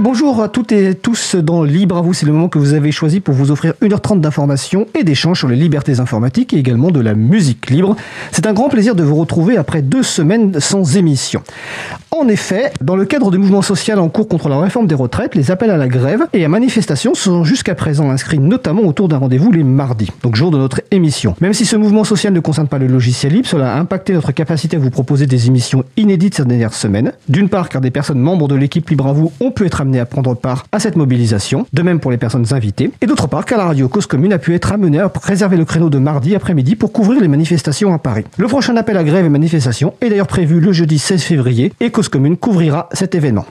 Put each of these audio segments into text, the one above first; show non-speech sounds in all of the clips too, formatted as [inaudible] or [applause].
Bonjour à toutes et tous dans Libre à vous, c'est le moment que vous avez choisi pour vous offrir 1h30 d'informations et d'échanges sur les libertés informatiques et également de la musique libre. C'est un grand plaisir de vous retrouver après deux semaines sans émission. En effet, dans le cadre du mouvement social en cours contre la réforme des retraites, les appels à la grève et à manifestation sont jusqu'à présent inscrits notamment autour d'un rendez-vous les mardis, donc jour de notre émission. Même si ce mouvement social ne concerne pas le logiciel libre, cela a impacté notre capacité à vous proposer des émissions inédites ces dernières semaines. D'une part, car des personnes membres de l'équipe Libre à vous ont pu être amenées à prendre part à cette mobilisation, de même pour les personnes invitées, et d'autre part car la radio Cause Commune a pu être amenée à réserver le créneau de mardi après-midi pour couvrir les manifestations à Paris. Le prochain appel à grève et manifestation est d'ailleurs prévu le jeudi 16 février et Cause Commune couvrira cet événement.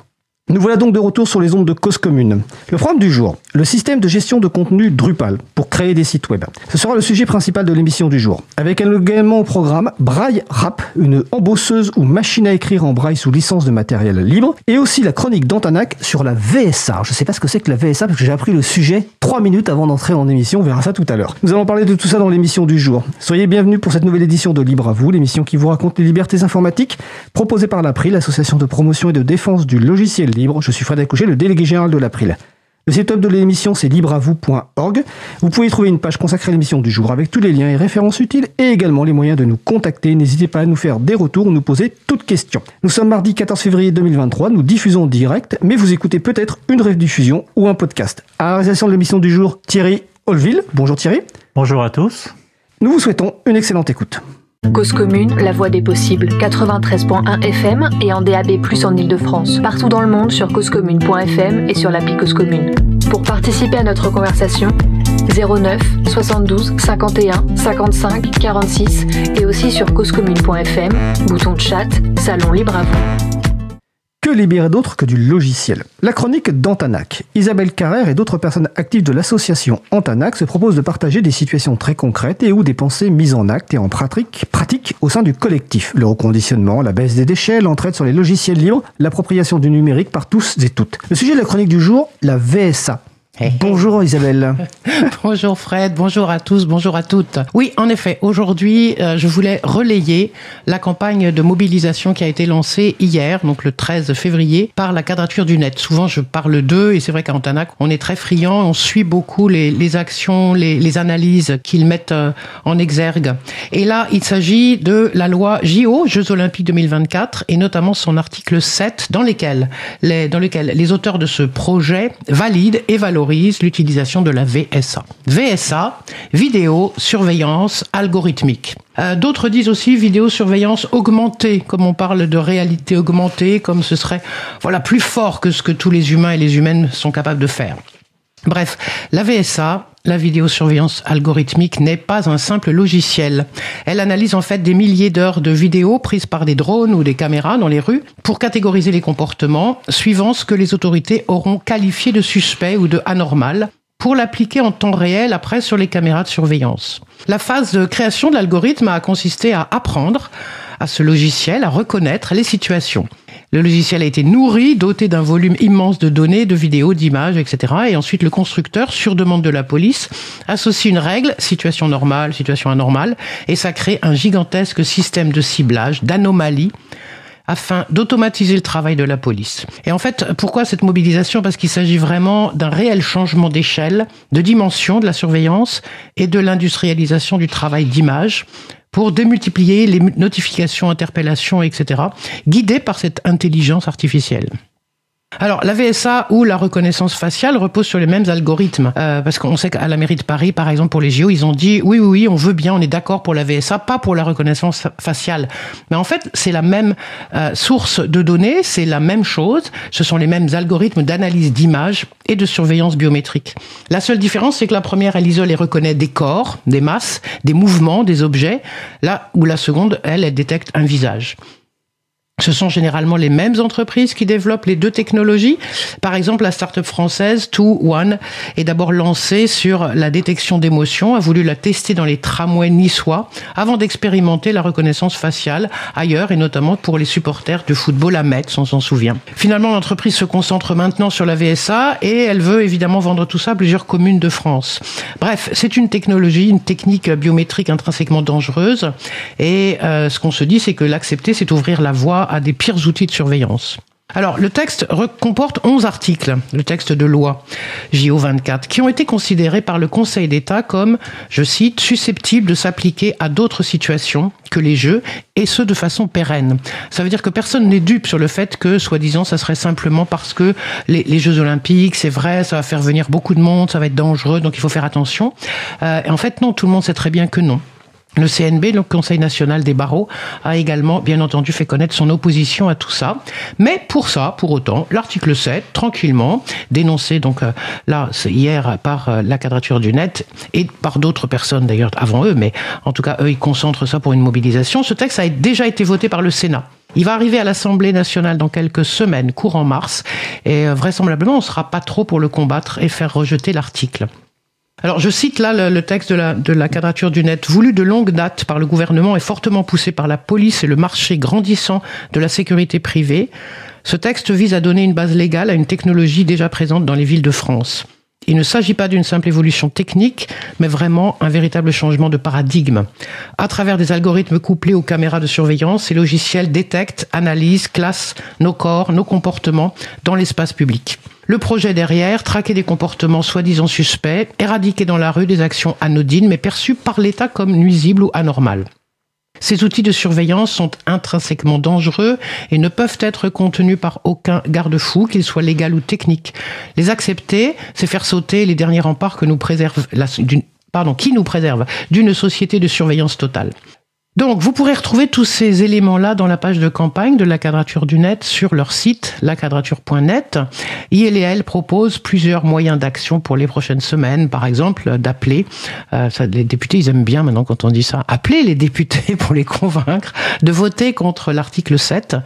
Nous voilà donc de retour sur les ondes de cause commune. Le programme du jour, le système de gestion de contenu Drupal pour créer des sites web. Ce sera le sujet principal de l'émission du jour. Avec également au programme Braille Rap, une embosseuse ou machine à écrire en braille sous licence de matériel libre. Et aussi la chronique d'Antanac sur la VSA. Je ne sais pas ce que c'est que la VSA parce que j'ai appris le sujet trois minutes avant d'entrer en émission. On verra ça tout à l'heure. Nous allons parler de tout ça dans l'émission du jour. Soyez bienvenus pour cette nouvelle édition de Libre à vous, l'émission qui vous raconte les libertés informatiques proposée par l'April, l'association de promotion et de défense du logiciel libre. Je suis Frédéric Couchet, le délégué général de l'April. Le site web de l'émission, c'est libreavou.org. Vous pouvez y trouver une page consacrée à l'émission du jour avec tous les liens et références utiles et également les moyens de nous contacter. N'hésitez pas à nous faire des retours ou nous poser toutes questions. Nous sommes mardi 14 février 2023, nous diffusons en direct, mais vous écoutez peut-être une rediffusion ou un podcast. À la réalisation de l'émission du jour, Thierry Olville. Bonjour Thierry. Bonjour à tous. Nous vous souhaitons une excellente écoute. Cause commune, la voix des possibles, 93.1 FM et en DAB+, en Ile-de-France. Partout dans le monde sur causecommune.fm et sur l'appli Cause Commune. Pour participer à notre conversation, 09 72 51 55 46 et aussi sur causecommune.fm, bouton de chat, salon libre à vous. Que libérer d'autre que du logiciel La chronique d'Antanac. Isabelle Carrère et d'autres personnes actives de l'association Antanac se proposent de partager des situations très concrètes et ou des pensées mises en acte et en pratique, pratique au sein du collectif. Le reconditionnement, la baisse des déchets, l'entraide sur les logiciels libres, l'appropriation du numérique par tous et toutes. Le sujet de la chronique du jour, la VSA, Bonjour Isabelle. [laughs] bonjour Fred, bonjour à tous, bonjour à toutes. Oui, en effet, aujourd'hui, euh, je voulais relayer la campagne de mobilisation qui a été lancée hier, donc le 13 février, par la quadrature du net. Souvent, je parle d'eux, et c'est vrai qu'à Antanac, on est très friand, on suit beaucoup les, actions, les, analyses qu'ils mettent euh, en exergue. Et là, il s'agit de la loi JO, Jeux Olympiques 2024, et notamment son article 7, dans, lesquels, les, dans lequel les auteurs de ce projet valident et valorisent l'utilisation de la VSA. VSA, vidéo surveillance algorithmique. Euh, d'autres disent aussi vidéosurveillance augmentée, comme on parle de réalité augmentée, comme ce serait voilà plus fort que ce que tous les humains et les humaines sont capables de faire. Bref, la VSA, la vidéosurveillance algorithmique n'est pas un simple logiciel. Elle analyse en fait des milliers d'heures de vidéos prises par des drones ou des caméras dans les rues pour catégoriser les comportements suivant ce que les autorités auront qualifié de suspect ou de anormal pour l'appliquer en temps réel après sur les caméras de surveillance. La phase de création de l'algorithme a consisté à apprendre à ce logiciel à reconnaître les situations. Le logiciel a été nourri, doté d'un volume immense de données, de vidéos, d'images, etc. Et ensuite, le constructeur, sur demande de la police, associe une règle, situation normale, situation anormale, et ça crée un gigantesque système de ciblage, d'anomalies, afin d'automatiser le travail de la police. Et en fait, pourquoi cette mobilisation? Parce qu'il s'agit vraiment d'un réel changement d'échelle, de dimension de la surveillance et de l'industrialisation du travail d'image pour démultiplier les notifications, interpellations, etc., guidées par cette intelligence artificielle. Alors, la VSA ou la reconnaissance faciale repose sur les mêmes algorithmes. Euh, parce qu'on sait qu'à la mairie de Paris, par exemple, pour les JO, ils ont dit oui, oui, oui, on veut bien, on est d'accord pour la VSA, pas pour la reconnaissance faciale. Mais en fait, c'est la même euh, source de données, c'est la même chose. Ce sont les mêmes algorithmes d'analyse d'images et de surveillance biométrique. La seule différence, c'est que la première, elle isole et reconnaît des corps, des masses, des mouvements, des objets, là où la seconde, elle, elle détecte un visage. Ce sont généralement les mêmes entreprises qui développent les deux technologies. Par exemple, la start-up française Two One est d'abord lancée sur la détection d'émotions, a voulu la tester dans les tramways niçois avant d'expérimenter la reconnaissance faciale ailleurs et notamment pour les supporters de football à Metz, on s'en souvient. Finalement, l'entreprise se concentre maintenant sur la VSA et elle veut évidemment vendre tout ça à plusieurs communes de France. Bref, c'est une technologie, une technique biométrique intrinsèquement dangereuse et euh, ce qu'on se dit, c'est que l'accepter, c'est ouvrir la voie à des pires outils de surveillance. Alors, le texte comporte 11 articles, le texte de loi JO24, qui ont été considérés par le Conseil d'État comme, je cite, susceptibles de s'appliquer à d'autres situations que les Jeux, et ce de façon pérenne. Ça veut dire que personne n'est dupe sur le fait que, soi-disant, ça serait simplement parce que les, Jeux Olympiques, c'est vrai, ça va faire venir beaucoup de monde, ça va être dangereux, donc il faut faire attention. Euh, et en fait, non, tout le monde sait très bien que non. Le CNB, le Conseil national des barreaux, a également, bien entendu, fait connaître son opposition à tout ça. Mais pour ça, pour autant, l'article 7, tranquillement, dénoncé donc euh, là hier par euh, la quadrature du net et par d'autres personnes d'ailleurs avant eux, mais en tout cas eux ils concentrent ça pour une mobilisation. Ce texte a déjà été voté par le Sénat. Il va arriver à l'Assemblée nationale dans quelques semaines, courant mars, et euh, vraisemblablement on ne sera pas trop pour le combattre et faire rejeter l'article. Alors je cite là le, texte de la, de la quadrature du net, voulu de longue date par le gouvernement et fortement poussé par la police et le marché grandissant de la sécurité privée. Ce texte vise à donner une base légale à une technologie déjà présente dans les villes de France. Il ne s'agit pas d'une simple évolution technique, mais vraiment un véritable changement de paradigme. À travers des algorithmes couplés aux caméras de surveillance, ces logiciels détectent, analysent, classent nos corps, nos comportements dans l'espace public. Le projet derrière, traquer des comportements soi-disant suspects, éradiquer dans la rue des actions anodines mais perçues par l'État comme nuisibles ou anormales. Ces outils de surveillance sont intrinsèquement dangereux et ne peuvent être contenus par aucun garde-fou, qu'il soit légal ou technique. Les accepter, c'est faire sauter les derniers remparts que nous préserve pardon, qui nous préserve d'une société de surveillance totale. Donc, vous pourrez retrouver tous ces éléments-là dans la page de campagne de la Quadrature du Net sur leur site, laquadrature.net. ILL propose plusieurs moyens d'action pour les prochaines semaines. Par exemple, d'appeler, euh, les députés, ils aiment bien maintenant quand on dit ça, appeler les députés [laughs] pour les convaincre de voter contre l'article 7,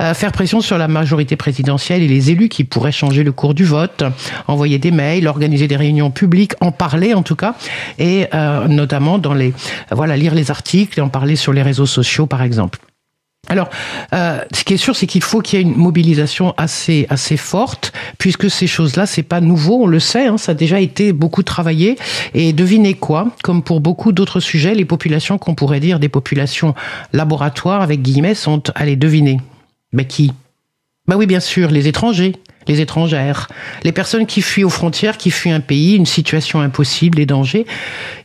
euh, faire pression sur la majorité présidentielle et les élus qui pourraient changer le cours du vote, envoyer des mails, organiser des réunions publiques, en parler en tout cas, et euh, notamment dans les, voilà, lire les articles et en parler sur les réseaux sociaux, par exemple. Alors, euh, ce qui est sûr, c'est qu'il faut qu'il y ait une mobilisation assez assez forte, puisque ces choses-là, c'est pas nouveau, on le sait, hein, ça a déjà été beaucoup travaillé. Et devinez quoi Comme pour beaucoup d'autres sujets, les populations qu'on pourrait dire des populations laboratoires avec guillemets sont allez deviner. Mais qui? Bah oui, bien sûr, les étrangers, les étrangères, les personnes qui fuient aux frontières, qui fuient un pays, une situation impossible, les dangers.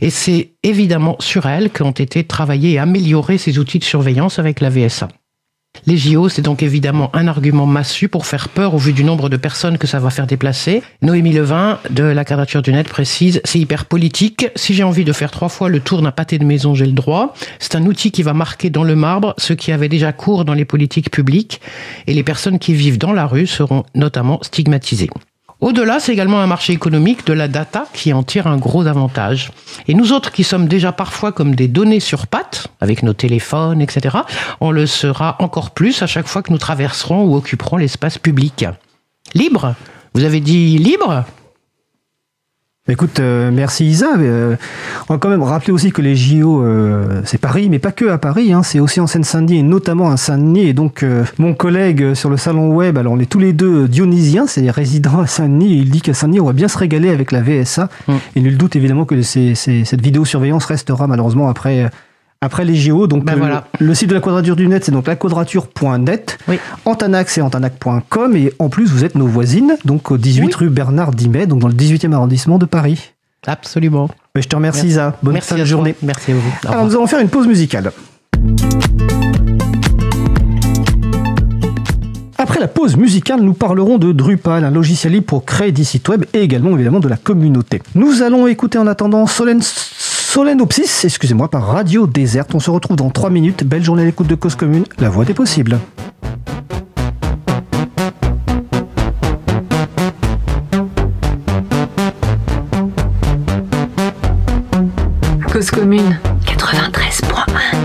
Et c'est évidemment sur elles qu'ont été travaillés et améliorés ces outils de surveillance avec la VSA. Les JO, c'est donc évidemment un argument massu pour faire peur au vu du nombre de personnes que ça va faire déplacer. Noémie Levin de la quadrature du net précise, c'est hyper politique. Si j'ai envie de faire trois fois le tour d'un pâté de maison, j'ai le droit. C'est un outil qui va marquer dans le marbre ce qui avait déjà cours dans les politiques publiques et les personnes qui vivent dans la rue seront notamment stigmatisées. Au-delà, c'est également un marché économique de la data qui en tire un gros avantage. Et nous autres qui sommes déjà parfois comme des données sur pattes, avec nos téléphones, etc., on le sera encore plus à chaque fois que nous traverserons ou occuperons l'espace public. Libre? Vous avez dit libre? Écoute, euh, merci Isa. Euh, on va quand même rappeler aussi que les JO, euh, c'est Paris, mais pas que à Paris, hein, c'est aussi en Seine-Saint-Denis et notamment à Saint-Denis. Et donc, mon collègue sur le salon web, alors on est tous les deux dionysiens, c'est résidents à Saint-Denis, il dit qu'à Saint-Denis, on va bien se régaler avec la VSA. Mm. Et nul doute évidemment que cette vidéosurveillance restera malheureusement après après les JO, donc ben euh, le, site de la Quadrature du Net, c'est donc laquadrature.net. Oui. Antanac, c'est antanac.com. Et en plus, vous êtes nos voisines, donc au 18 rue Bernard Dimet, donc dans le 18e arrondissement de Paris. Absolument. Mais je te remercie, Isa. Bonne fin de journée. Merci à vous. Alors, nous allons faire une pause musicale. Après la pause musicale, nous parlerons de Drupal, un logiciel libre pour créer des sites web et également évidemment de la communauté. Nous allons écouter en attendant Solène Solenopsis, excusez-moi, par Radio Déserte. On se retrouve dans 3 minutes. Belle journée à l'écoute de Cause Commune, la voix des possibles. Cause Commune 93.1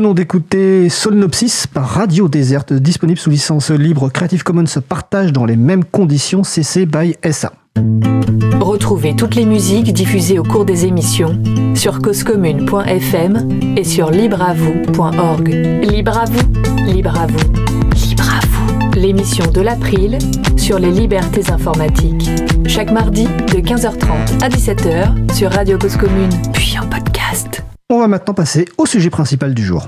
venons d'écouter Solnopsis par Radio Déserte, disponible sous licence libre Creative Commons partage dans les mêmes conditions CC by SA. Retrouvez toutes les musiques diffusées au cours des émissions sur causecommune.fm et sur libreavoue.org. Libre à vous, libre vous, libre vous. L'émission de l'April sur les libertés informatiques. Chaque mardi de 15h30 à 17h sur Radio Cause Commune, va maintenant passer au sujet principal du jour.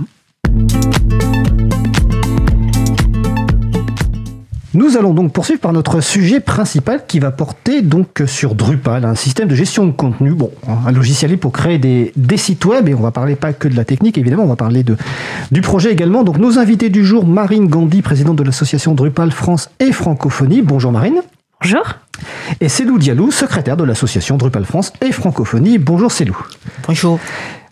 Nous allons donc poursuivre par notre sujet principal qui va porter donc sur Drupal, un système de gestion de contenu, bon, un logiciel pour créer des, des, sites web et on va parler pas que de la technique évidemment, on va parler de, du projet également. Donc nos invités du jour, Marine Gandhi, présidente de l'association Drupal France et Francophonie. Bonjour Marine. Bonjour. Et Célou Dialou, secrétaire de l'association Drupal France et Francophonie. Bonjour Célou. Bonjour.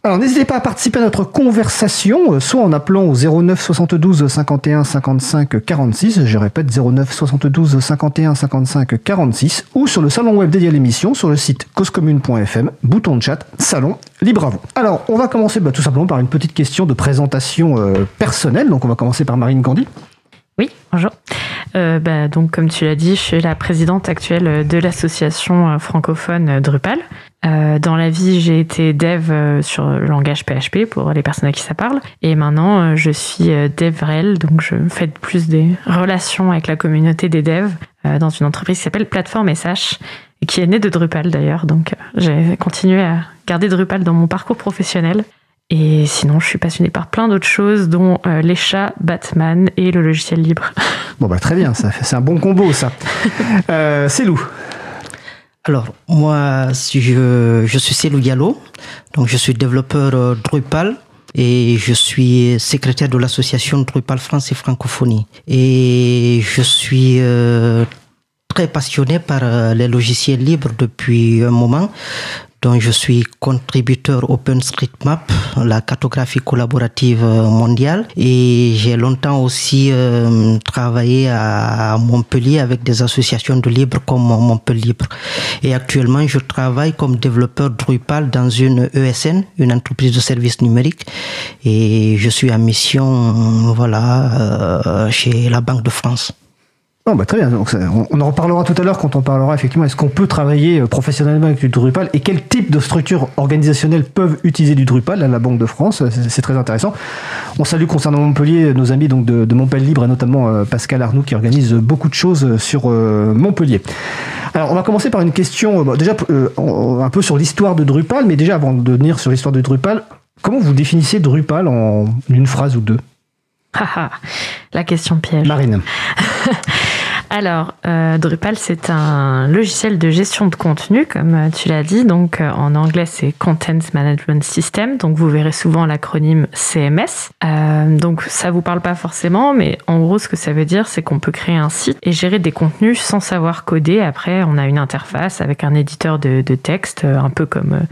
Alors n'hésitez pas à participer à notre conversation, euh, soit en appelant au 09 72 51 55 46, je répète 09 72 51 55 46, ou sur le salon web dédié à l'émission sur le site causecommune.fm, bouton de chat, salon, libre à vous. Alors on va commencer bah, tout simplement par une petite question de présentation euh, personnelle, donc on va commencer par Marine Gandhi. Oui, bonjour. Euh, bah, donc, comme tu l'as dit, je suis la présidente actuelle de l'association francophone Drupal. Euh, dans la vie, j'ai été dev euh, sur le langage PHP pour les personnes à qui ça parle. Et maintenant, euh, je suis DevRel, donc je fais plus des relations avec la communauté des devs dans une entreprise qui s'appelle Plateforme SH, qui est née de Drupal d'ailleurs. Donc j'ai continué à garder Drupal dans mon parcours professionnel. Et sinon, je suis passionnée par plein d'autres choses, dont les chats, Batman et le logiciel libre. [laughs] Bon, bah très bien, ça, c'est un bon combo, ça. [laughs] c'est Lou. Alors, moi, je, je suis Célou Diallo, donc je suis développeur euh, Drupal et je suis secrétaire de l'association Drupal France et Francophonie. Et je suis euh, très passionné par euh, les logiciels libres depuis un moment dont je suis contributeur OpenStreetMap, la cartographie collaborative mondiale. Et j'ai longtemps aussi euh, travaillé à Montpellier avec des associations de libre comme Montpellier Libre. Et actuellement, je travaille comme développeur Drupal dans une ESN, une entreprise de services numériques. Et je suis en mission, voilà, euh, chez la Banque de France. Bah, très bien. Donc, on, en reparlera tout à l'heure quand on parlera effectivement est-ce qu'on peut travailler euh, professionnellement avec du Drupal et quel type de structures organisationnelles peuvent utiliser du Drupal à la Banque de France. C'est très intéressant. On salue concernant Montpellier nos amis donc de, Montpellier Libre et notamment euh, Pascal Arnoux qui organise beaucoup de choses sur euh, Montpellier. Alors on va commencer par une question déjà un peu sur l'histoire de Drupal, mais déjà avant de venir sur l'histoire de Drupal, comment vous définissez Drupal en une phrase ou deux? La question piège. Marine. [laughs] Alors, euh, Drupal, c'est un logiciel de gestion de contenu, comme euh, tu l'as dit. Donc, euh, en anglais, c'est Content Management System. Donc, vous verrez souvent l'acronyme CMS. donc, ça vous parle pas forcément, mais en gros, ce que ça veut dire, c'est qu'on peut créer un site et gérer des contenus sans savoir coder. Après, on a une interface avec un éditeur de, texte, un peu comme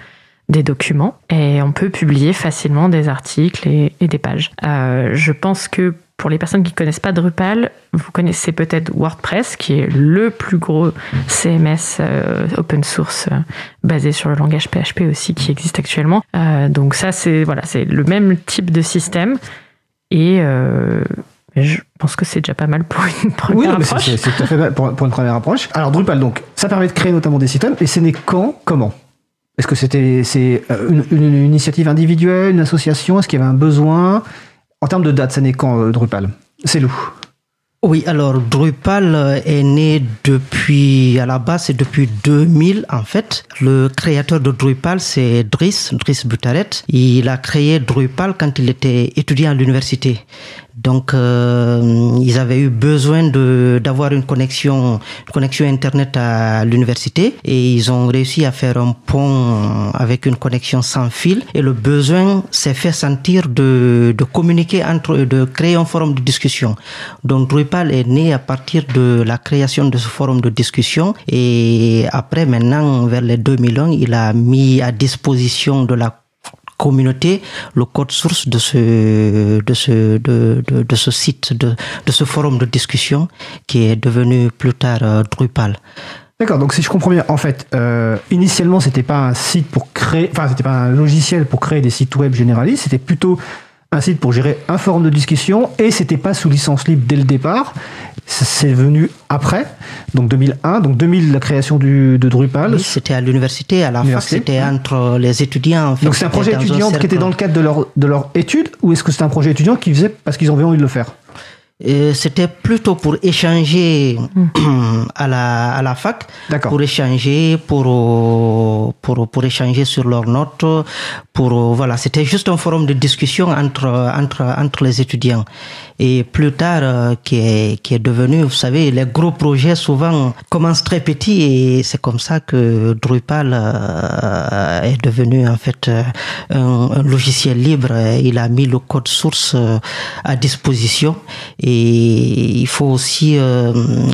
des documents et on peut publier facilement des articles et, et des pages. Euh, je pense que pour les personnes qui ne connaissent pas Drupal, vous connaissez peut-être WordPress, qui est le plus gros CMS euh, open source euh, basé sur le langage PHP aussi qui existe actuellement. Euh, donc ça, c'est voilà, c'est le même type de système. Et je pense que c'est déjà pas mal pour une première oui, approche. C'est tout à fait pour, pour, une première approche. Alors Drupal, donc, ça permet de créer notamment des systèmes. Et c'est né quand Comment? Est-ce que c'était c'est une, une, initiative individuelle, une association? Est-ce qu'il y avait un besoin? En termes de date, ça n'est quand euh, Drupal? C'est loup. Oui, alors Drupal euh, est né depuis, à la base, c'est depuis 2000 en fait. Le créateur de Drupal, c'est Driss, Driss Butaret. Il a créé Drupal quand il était étudiant à l'université. Donc, euh, ils avaient eu besoin de d'avoir une connexion, une connexion internet à l'université, et ils ont réussi à faire un pont avec une connexion sans fil. Et le besoin s'est fait sentir de de communiquer entre, de créer un forum de discussion. Donc, Drupal est né à partir de la création de ce forum de discussion, et après, maintenant, vers les 2001, il a mis à disposition de la communauté le code source de ce de ce de, de, ce site de, de ce forum de discussion qui est devenu plus tard euh, Drupal. D'accord, donc si je comprends bien, en fait, euh, initialement, c'était pas un site pour créer, enfin, c'était pas un logiciel pour créer des sites web généralistes, c'était plutôt un site pour gérer un forum de discussion et c'était pas sous licence libre dès le départ. C'est venu après, donc 2001, donc 2000 la création du, de Drupal. Oui, c'était à l'université, à la fac, c'était entre les étudiants. En fait, donc c'est un projet étudiant qui était dans le cadre de leur, de leur étude ou est-ce que c'est un projet étudiant qui faisait parce qu'ils avaient envie de le faire? C'était plutôt pour échanger [clears throat] à la, à la fac, pour échanger, pour, pour, pour échanger sur leurs notes, pour, voilà, c'était juste un forum de discussion entre, entre, entre les étudiants. Et plus tard, euh, qui, est, qui est devenu, vous savez, les gros projets souvent commencent très petits et c'est comme ça que Drupal euh, est devenu en fait euh, un, un, logiciel libre. Il a mis le code source à disposition et il faut aussi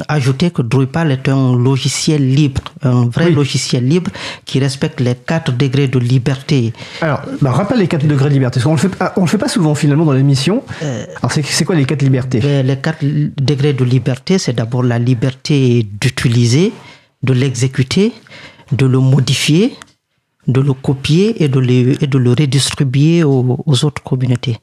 ajouter que Drupal est un logiciel libre, un vrai oui. logiciel libre qui respecte les quatre degrés de liberté. Alors, bah, rappelle les quatre degrés de liberté, parce qu'on le fait, on le fait pas souvent finalement dans l'émission. Alors, c'est quoi les quatre libertés? Les quatre degrés de liberté, c'est d'abord la liberté d'utiliser, de l'exécuter, de le modifier, de le copier et de le, et de le redistribuer aux autres communautés.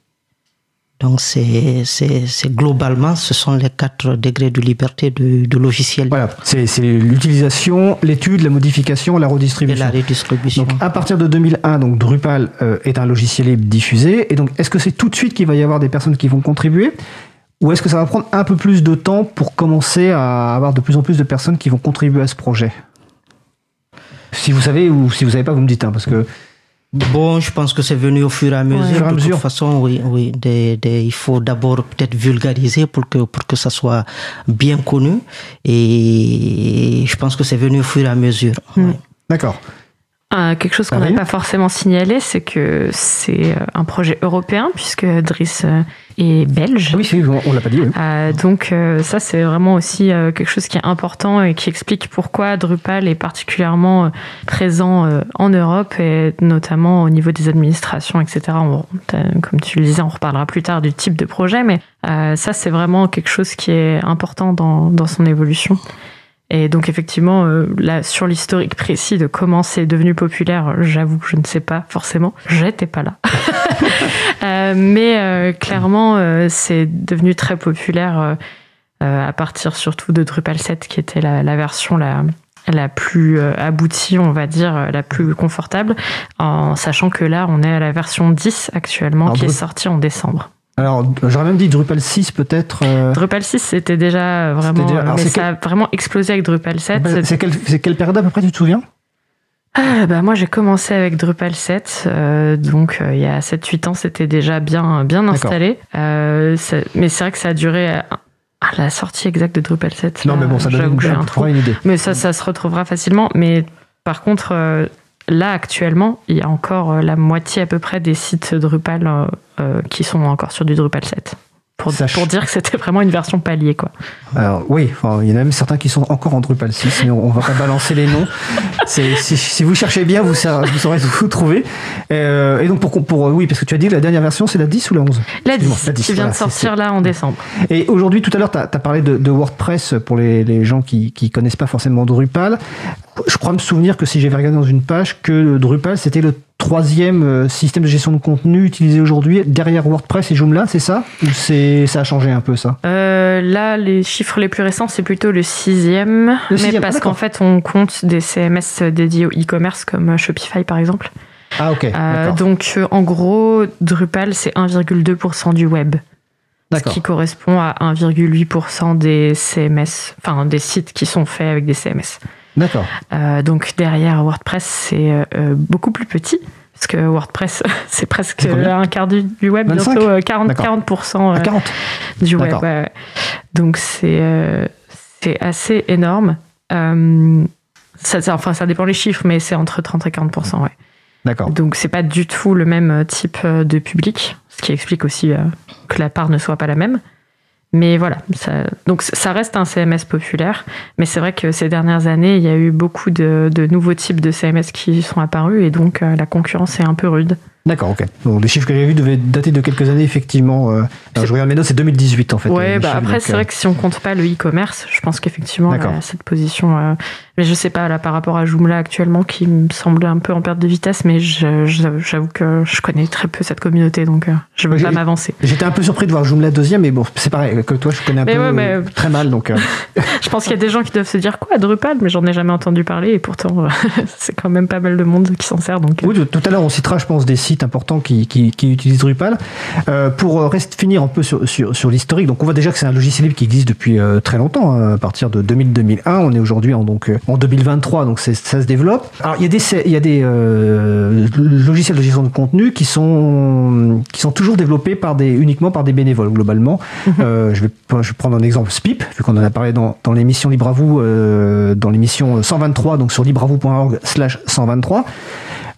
Donc, c'est, c'est, c'est globalement, ce sont les quatre degrés de liberté du, du logiciel. Voilà, c'est, c'est l'utilisation, l'étude, la modification, la redistribution. Et la redistribution. Donc, à partir de 2001, donc Drupal euh, est un logiciel libre diffusé. Et donc, est-ce que c'est tout de suite qu'il va y avoir des personnes qui vont contribuer? Ou est-ce que ça va prendre un peu plus de temps pour commencer à avoir de plus en plus de personnes qui vont contribuer à ce projet? Si vous savez ou si vous savez pas, vous me dites, hein, parce que Bon, je pense que c'est venu au fur et à mesure. Ouais, à de mesure. toute façon, oui, oui. Des, des, il faut d'abord peut-être vulgariser pour que pour que ça soit bien connu. Et je pense que c'est venu au fur et à mesure. Mm. ouais. D'accord. Euh, quelque chose qu'on n'a Marine pas forcément signalé, c'est que c'est euh, un projet européen, puisque Driss euh, est belge. Ah oui, on, on l'a pas dit. oui. Euh, donc euh, ça c'est vraiment aussi euh, quelque chose qui est important et qui explique pourquoi Drupal est particulièrement présent euh, en Europe et notamment au niveau des administrations, etc. On- comme tu le disais, on reparlera plus tard du type de projet, mais euh, ça c'est vraiment quelque chose qui est important dans, dans son évolution. Et donc effectivement, euh, là, sur l'historique précis de comment c'est devenu populaire, j'avoue que je ne sais pas forcément. J'étais pas là. [laughs] Euh, mais euh, clairement, c'est devenu très populaire à partir surtout de Drupal 7, qui était la, la version la, la plus aboutie, on va dire, la plus confortable, en sachant que là, on est à la version 10 actuellement, Alors, qui est sortie en décembre. Alors, j'aurais même dit Drupal 6 peut-être. euh, Drupal 6, c'était déjà vraiment... C'était déjà- alors, mais ça a vraiment explosé avec Drupal 7. ben, c'est quelle, période à peu près, tu te souviens? Ah, bah, moi, j'ai commencé avec Drupal 7. euh, donc, euh, il y a 7-8 ans, c'était déjà bien, bien D'accord. installé. Euh, mais c'est vrai que ça a duré à, à la sortie exacte de Drupal 7. Non, là, mais bon, ça donne une, un une idée. Mais ça, ça se retrouvera facilement. Mais par contre, euh, là, actuellement, il y a encore euh, la moitié à peu près des sites Drupal euh, euh, qui sont encore sur du Drupal 7. Pour, dire que c'était vraiment une version palier, quoi. Alors oui, enfin, il y en a même certains qui sont encore en Drupal 6, mais on, on va pas balancer les noms. Si, si vous cherchez bien, vous, vous saurez vous trouver. Euh, et donc pour, pour oui, parce que tu as dit que la dernière version c'est la 10 ou la 11 La Excuse-moi, 10, la 10, qui vient voilà, de sortir là en décembre. Et aujourd'hui, tout à l'heure, tu as, parlé de, de WordPress pour les, les gens qui qui connaissent pas forcément Drupal. Je crois me souvenir que si j'avais regardé dans une page, que Drupal, c'était le troisième euh, système de gestion de contenu utilisé aujourd'hui derrière WordPress et Joomla, c'est ça? Ou c'est ça a changé un peu ça? Euh, là, les chiffres les plus récents, c'est plutôt le sixième. Le mais sixième, parce ah, d'accord. qu'en fait, on compte des CMS dédiés au e-commerce comme Shopify, par exemple. Ah ok, Euh, donc, euh, en gros, Drupal, c'est 1,2% du web. Ce qui correspond à 1,8% des CMS, enfin des sites qui sont faits avec des CMS. D'accord. Euh, donc derrière WordPress, c'est euh, beaucoup plus petit. parce que WordPress, [laughs] c'est presque un quart du, web, bientôt 40, 40%, 40 du web. Donc c'est c'est assez énorme. Ça, enfin, ça dépend les chiffres, mais c'est entre 30 et 40%, ouais. D'accord. Donc c'est pas du tout le même type de public, ce qui explique aussi que la part ne soit pas la même. Mais voilà, ça, donc ça reste un CMS populaire, mais c'est vrai que ces dernières années, il y a eu beaucoup de, de nouveaux types de CMS qui sont apparus et donc euh, la concurrence est un peu rude. D'accord, ok. Donc les chiffres que j'ai vus devaient dater de quelques années, effectivement. Euh, je regarde mes notes, c'est 2018 en fait. Ouais, bah après, c'est vrai que si on compte pas le e-commerce, je pense qu'effectivement, cette position. Euh, mais je sais pas, là, par rapport à Joomla actuellement, qui me semble un peu en perte de vitesse, mais j'avoue que je connais très peu cette communauté, donc euh, je veux pas m'avancer. J'étais un peu surpris de voir Joomla deuxième, mais bon, c'est pareil, que toi, je connais un peu très mal, donc. [laughs] je pense qu'il y a des gens qui doivent se dire quoi, Drupal, mais j'en ai jamais entendu parler, et pourtant, [laughs] c'est quand même pas mal de monde qui s'en sert. Donc, Oui, tout à l'heure, on citera, je pense, des sites importants qui, qui, qui utilisent Drupal. Euh, pour finir un peu sur, sur, sur l'historique, donc on voit déjà que c'est un logiciel libre qui existe depuis euh, très longtemps, hein, à partir de 2000-2001. On est aujourd'hui en, donc, euh, en 2023, donc ça se développe. Alors il y a des, il y a des euh, logiciels de gestion de contenu qui sont, qui sont toujours développés par des, uniquement par des bénévoles, globalement. Mhm. Euh, je, vais, je vais prendre un exemple SPIP, vu qu'on en a parlé dans, dans l'émission Libre à vous, dans l'émission 123, donc sur libreavou.org slash 123.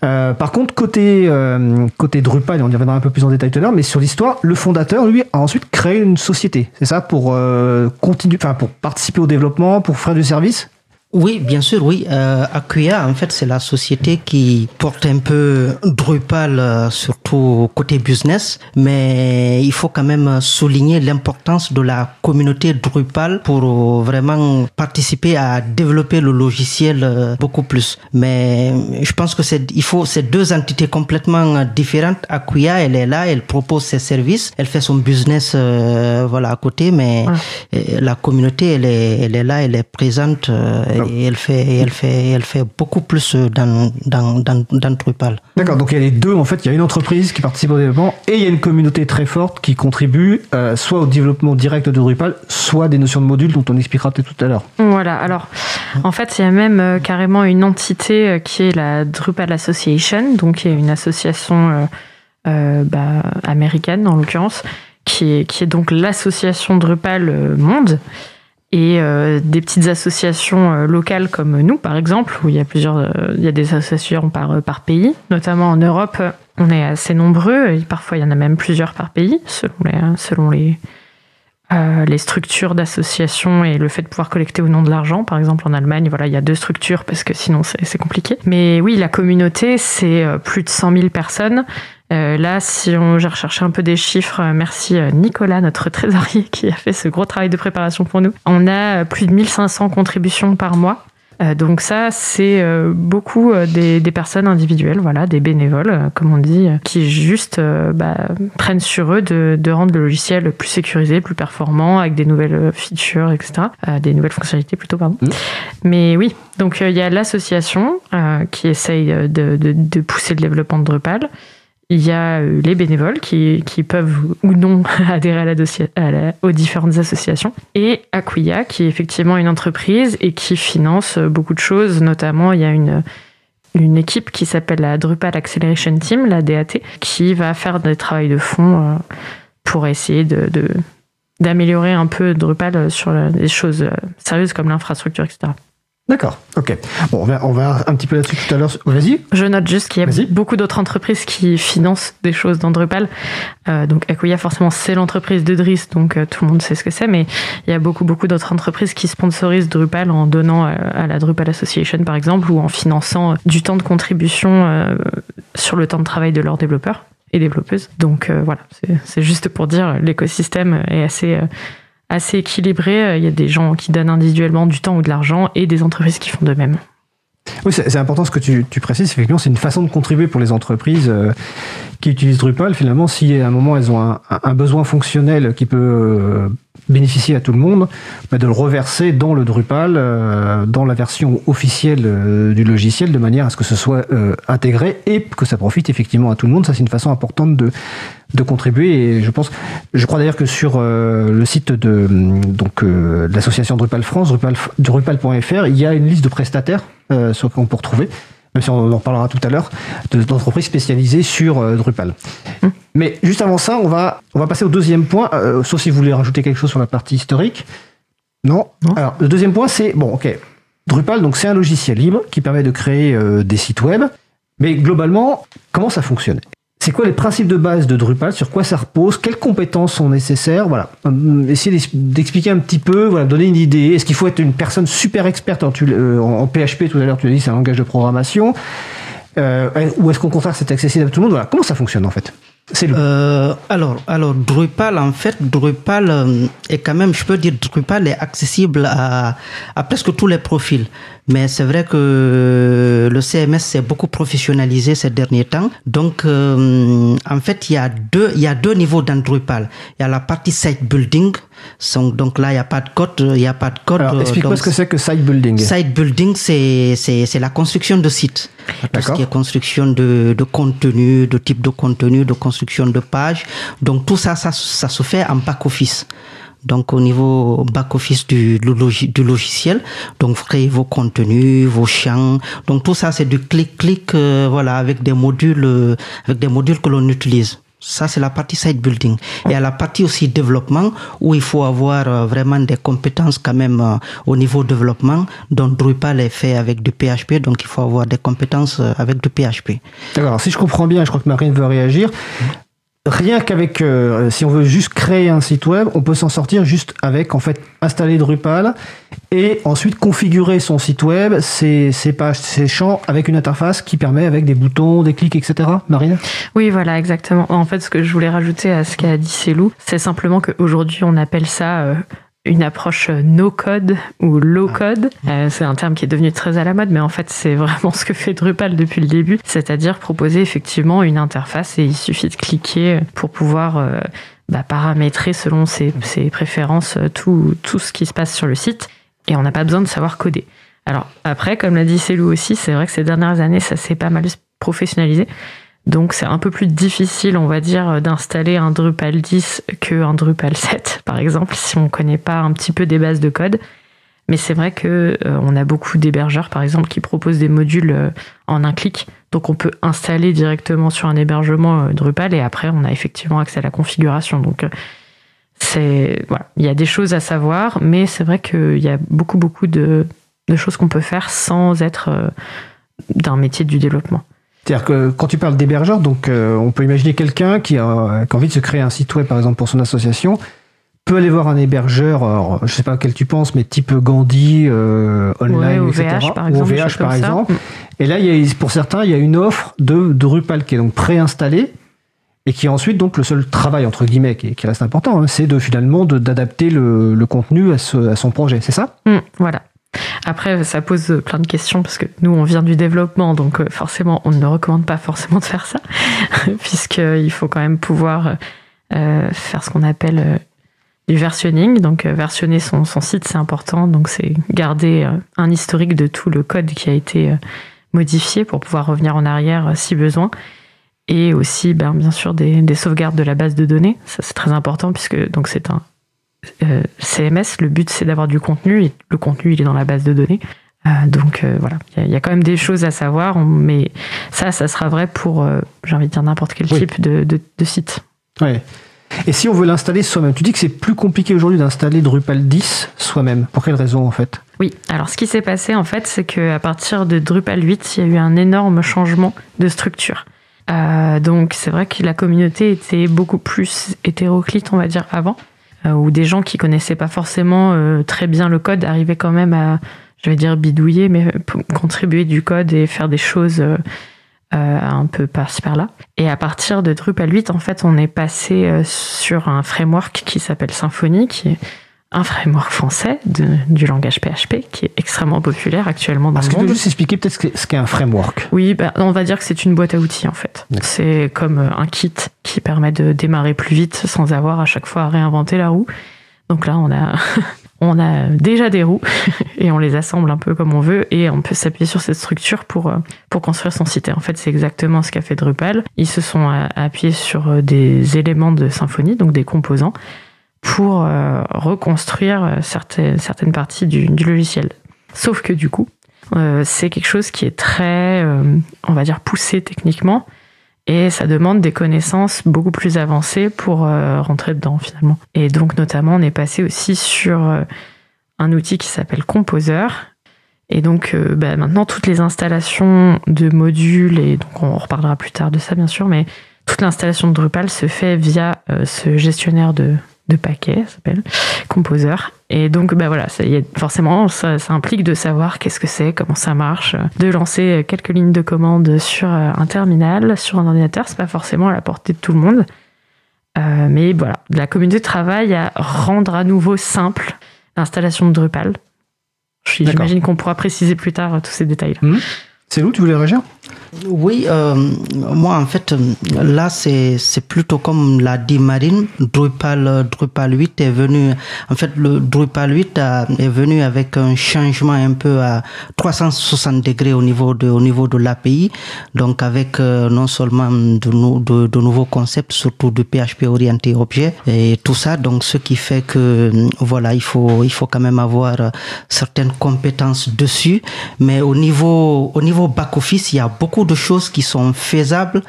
Euh, par contre, côté, euh, côté Drupal, on y reviendra un peu plus en détail tout à l'heure, mais sur l'histoire, le fondateur, lui, a ensuite créé une société, c'est ça, pour euh, continuer, enfin, pour participer au développement, pour faire du service oui, bien sûr, oui. Euh, Acquia, en fait, c'est la société qui porte un peu Drupal, euh, surtout côté business, mais il faut quand même souligner l'importance de la communauté Drupal pour vraiment participer à développer le logiciel euh, beaucoup plus. Mais je pense que c'est, il faut ces deux entités complètement différentes. Acquia, elle est là, elle propose ses services, elle fait son business, euh, voilà, à côté, mais la communauté, elle est, elle est là, elle est présente et elle fait, elle fait, elle fait beaucoup plus dans, dans, dans, dans Drupal. D'accord, donc il y a les deux, en fait, il y a une entreprise qui participe au développement et il y a une communauté très forte qui contribue euh, soit au développement direct de Drupal, soit des notions de modules dont on expliquera peut-être tout à l'heure. Voilà, alors en fait, il y a même euh, carrément une entité euh, qui est la Drupal Association, donc qui est une association bah, américaine en l'occurrence, qui est, qui est donc l'association Drupal Monde et euh, des petites associations euh, locales comme nous, par exemple, où il y a plusieurs, euh, il y a des associations par, par pays, notamment en Europe, on est assez nombreux, et parfois il y en a même plusieurs par pays, selon les, selon les, les structures d'associations et le fait de pouvoir collecter ou non de l'argent. Par exemple, en Allemagne, voilà, il y a deux structures parce que sinon c'est compliqué. Mais oui, la communauté, c'est plus de 100 000 personnes euh, là, si on, j'ai recherché un peu des chiffres, euh, merci euh, Nicolas, notre trésorier, [laughs] qui a fait ce gros travail de préparation pour nous. On a plus de 1500 contributions par mois. donc ça, c'est beaucoup des, personnes individuelles, voilà, des bénévoles, comme on dit, qui juste bah, prennent sur eux de, rendre le logiciel plus sécurisé, plus performant, avec des nouvelles features, etc. des nouvelles fonctionnalités plutôt, pardon. Mmh. Mais oui, donc il y a l'association qui essaye de, de, pousser le développement de Drupal. Il y a euh, les bénévoles qui, qui peuvent ou non [laughs] adhérer à la, aux différentes associations. Et Acquia, qui est effectivement une entreprise et qui finance euh, beaucoup de choses. Notamment, il y a une, une équipe qui s'appelle la Drupal Acceleration Team, la DAT, qui va faire des travaux de fond euh, pour essayer de, d'améliorer un peu Drupal sur des choses sérieuses comme l'infrastructure, etc. D'accord, ok. Bon, on va, on va un petit peu là-dessus tout à l'heure. Vas-y. Je note juste qu'il y a beaucoup d'autres entreprises qui financent des choses dans Drupal. Euh, donc Acquia, forcément, c'est l'entreprise de Driss, donc euh, tout le monde sait ce que c'est, mais il y a beaucoup, beaucoup d'autres entreprises qui sponsorisent Drupal en donnant euh, à la Drupal Association, par exemple, ou en finançant du temps de contribution sur le temps de travail de leurs développeurs et développeuses. Donc voilà, c'est juste pour dire l'écosystème est assez assez équilibré. Euh, il y a des gens qui donnent individuellement du temps ou de l'argent et des entreprises qui font de même. Oui, c'est important ce que tu, précises. Effectivement, c'est une façon de contribuer pour les entreprises euh, qui utilisent Drupal. Finalement, si à un moment elles ont un, besoin fonctionnel qui peut euh, bénéficier à tout le monde, de le reverser dans le Drupal, dans la version officielle du logiciel, de manière à ce que ce soit intégré et que ça profite effectivement à tout le monde. Ça, c'est une façon importante de de contribuer. Et je pense, je crois d'ailleurs que sur euh, le site de donc euh, l'association Drupal France, Drupal, Drupal.fr, il y a une liste de prestataires euh, sur qu'on peut retrouver. Même si on en parlera tout à l'heure, d'entreprises spécialisées sur Drupal. Hum. Mais juste avant ça, on va, on va passer au deuxième point, sauf si vous voulez rajouter quelque chose sur la partie historique. Non, non. Alors, le deuxième point, c'est, bon, ok, Drupal, donc c'est un logiciel libre qui permet de créer des sites web. Mais globalement, comment ça fonctionne? C'est quoi les principes de base de Drupal? Sur quoi ça repose? Quelles compétences sont nécessaires? Voilà. Hum, essayez d'expliquer un petit peu, voilà, donner une idée. Est-ce qu'il faut être une personne super experte? En, PHP Tout à l'heure, tu l'as dit, c'est un langage de programmation. Euh, ou est-ce qu'au contraire, c'est accessible à tout le monde? Voilà. Comment ça fonctionne en fait? C'est euh, alors, alors, Drupal, en fait, Drupal euh, est quand même, je peux dire, Drupal est accessible à, à presque tous les profils. Mais c'est vrai que le CMS s'est beaucoup professionnalisé ces derniers temps. Donc, euh, en fait, il y a deux, il y a deux niveaux dans Drupal. Il y a la partie site building. Donc là, il n'y a pas de code, il n'y a pas de code. Alors, explique-moi ce que c'est que site building. Site building, c'est, c'est, c'est la construction de sites. Tout ce qui est construction de, de contenu, de type de contenu, de construction de pages. Donc tout ça, ça, ça se fait en back office donc au niveau back-office du, logiciel. Donc vous créez vos contenus, vos champs. Donc tout ça c'est du clic-clic, euh, voilà, avec des modules, euh, avec des modules que l'on utilise. Ça, c'est la partie site building. Et à la partie aussi développement, où il faut avoir euh, vraiment des compétences quand même au niveau développement. Donc Drupal est fait avec du PHP, donc il faut avoir des compétences avec du PHP. D'accord. Si je comprends bien, je crois que Marine veut réagir rien qu'avec, euh, si on veut juste créer un site web, on peut s'en sortir juste avec, en fait, installer Drupal et ensuite configurer son site web, ses, ses, pages, ses champs avec une interface qui permet avec des boutons, des clics, etc. Marine? Oui, voilà, exactement. En fait, ce que je voulais rajouter à ce qu'a dit Célou, c'est simplement qu'aujourd'hui, on appelle ça euh, une approche no-code ou low-code. Ah. Euh, c'est un terme qui est devenu très à la mode, mais en fait, c'est [laughs] vraiment ce que fait Drupal depuis le début, c'est-à-dire proposer effectivement une interface et il suffit de cliquer pour pouvoir euh, bah, paramétrer selon ses, ses préférences euh, tout, tout ce qui se passe sur le site et on n'a pas besoin de savoir coder. Alors après, comme l'a dit Célou aussi, c'est vrai que ces dernières années, ça s'est pas mal professionnalisé. Donc c'est un peu plus difficile, on va dire, d'installer un Drupal 10 qu'un Drupal 7, [laughs] par exemple, si on ne connaît pas un petit peu des bases de code. Mais c'est vrai que euh, on a beaucoup d'hébergeurs, par exemple, qui proposent des modules euh, en un clic. Donc on peut installer directement sur un hébergement euh, Drupal et après on a effectivement accès à la configuration. Donc c'est voilà, il y a des choses à savoir, mais c'est vrai qu'il y a beaucoup beaucoup de choses qu'on peut faire sans être d'un métier du développement. C'est-à-dire que quand tu parles d'hébergeur, donc euh, on peut imaginer quelqu'un qui a, envie de se créer un site web, par exemple, pour son association, peut aller voir un hébergeur, alors, je sais pas quel tu penses, mais type Gandhi, euh, online, etc. par exemple, ou VH, par exemple. Et là, il y a, pour certains, il y a une offre de Drupal qui est donc préinstallée et qui ensuite donc le seul travail entre guillemets qui, reste important, hein, c'est de finalement d'adapter le, le, contenu à, ce, à son projet, c'est ça? Mmh, Voilà. Après, ça pose plein de questions parce que nous, on vient du développement, donc euh, forcément, on ne recommande pas forcément de faire ça, [laughs] puisqu'il faut quand même pouvoir euh, faire ce qu'on appelle euh, du versionning. Donc, versionner son, site, c'est important. Donc, c'est garder un historique de tout le code qui a été modifié pour pouvoir revenir en arrière si besoin. Et aussi, ben, bien sûr, des, des sauvegardes de la base de données. Ça, c'est très important puisque donc c'est un euh, CMS, le but c'est d'avoir du contenu et le contenu il est dans la base de données. Euh, donc euh, voilà, il y, a quand même des choses à savoir, mais ça, ça sera vrai pour, j'ai envie de dire, n'importe quel type de, site. Ouais. Et si on veut l'installer soi-même, tu dis que c'est plus compliqué aujourd'hui d'installer Drupal 10 soi-même. Pour quelle raison en fait? Oui, alors ce qui s'est passé en fait, c'est qu'à partir de Drupal 8, il y a eu un énorme changement de structure. donc c'est vrai que la communauté était beaucoup plus hétéroclite, on va dire, avant. Euh, où des gens qui connaissaient pas forcément euh, très bien le code arrivaient quand même à, je vais dire bidouiller, mais contribuer du code et faire des choses euh, un peu par-ci par-là. Et à partir de Drupal 8, en fait, on est passé sur un framework qui s'appelle Symfony, qui est un framework français du langage PHP qui est extrêmement populaire actuellement dans Est-ce le monde. Est-ce que tu peux juste expliquer peut-être ce qu'est un framework? Oui, bah, on va dire que c'est une boîte à outils en fait. C'est comme euh, un kit qui permet de démarrer plus vite sans avoir à chaque fois à réinventer la roue. Donc là, on a, [laughs] on a déjà des roues [laughs] et on les assemble un peu comme on veut et on peut s'appuyer sur cette structure pour, euh, pour construire son site. Et en fait, c'est exactement ce qu'a fait Drupal. Ils se sont euh, appuyés sur des éléments de Symfony, donc des composants pour euh, reconstruire certaines, certaines parties du, logiciel. Sauf que du coup, c'est quelque chose qui est très, on va dire, poussé techniquement. Et ça demande des connaissances beaucoup plus avancées pour rentrer dedans finalement. Et donc notamment, on est passé aussi sur un outil qui s'appelle Composer. Et donc bah, maintenant, toutes les installations de modules, et donc on reparlera plus tard de ça bien sûr, mais toute l'installation de Drupal se fait via ce gestionnaire de, de paquets, ça s'appelle Composer. Et donc, ben voilà, ça, y est, forcément, ça, implique de savoir qu'est-ce que c'est, comment ça marche, de lancer quelques lignes de commande sur euh, un terminal, sur un ordinateur. C'est pas forcément à la portée de tout le monde. Euh, mais voilà, la communauté travaille à rendre à nouveau simple l'installation de Drupal. J'imagine qu'on pourra préciser plus tard tous ces détails. Mmh. C'est où tu voulais réagir? Oui, euh, moi en fait, là c'est plutôt comme l'a dit Marine, Drupal, Drupal 8 est venu, en fait le Drupal 8 est venu avec un changement un peu à 360 degrés au niveau de, au niveau de l'API, donc avec euh, non seulement de, nouveaux concepts, surtout de PHP orienté objet et tout ça, donc ce qui fait que voilà, il faut, il faut quand même avoir certaines compétences dessus, mais au niveau, au niveau back-office, il y a beaucoup de choses qui sont faisables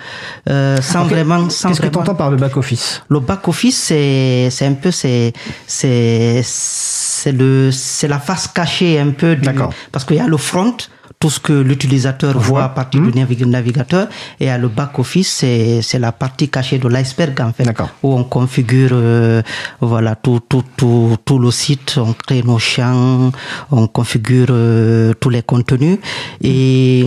euh, sans vraiment. Qu'est-ce que tu entends par le back office? Le back office, c'est c'est un peu c'est c'est c'est le c'est la face cachée un peu. D'accord. Parce qu'il y a le front tout ce que l'utilisateur voit à partir du hmm. navigateur et à le back office c'est la partie cachée de l'iceberg en fait où on configure euh, voilà tout tout tout tout le site on crée nos champs on configure euh, tous les contenus et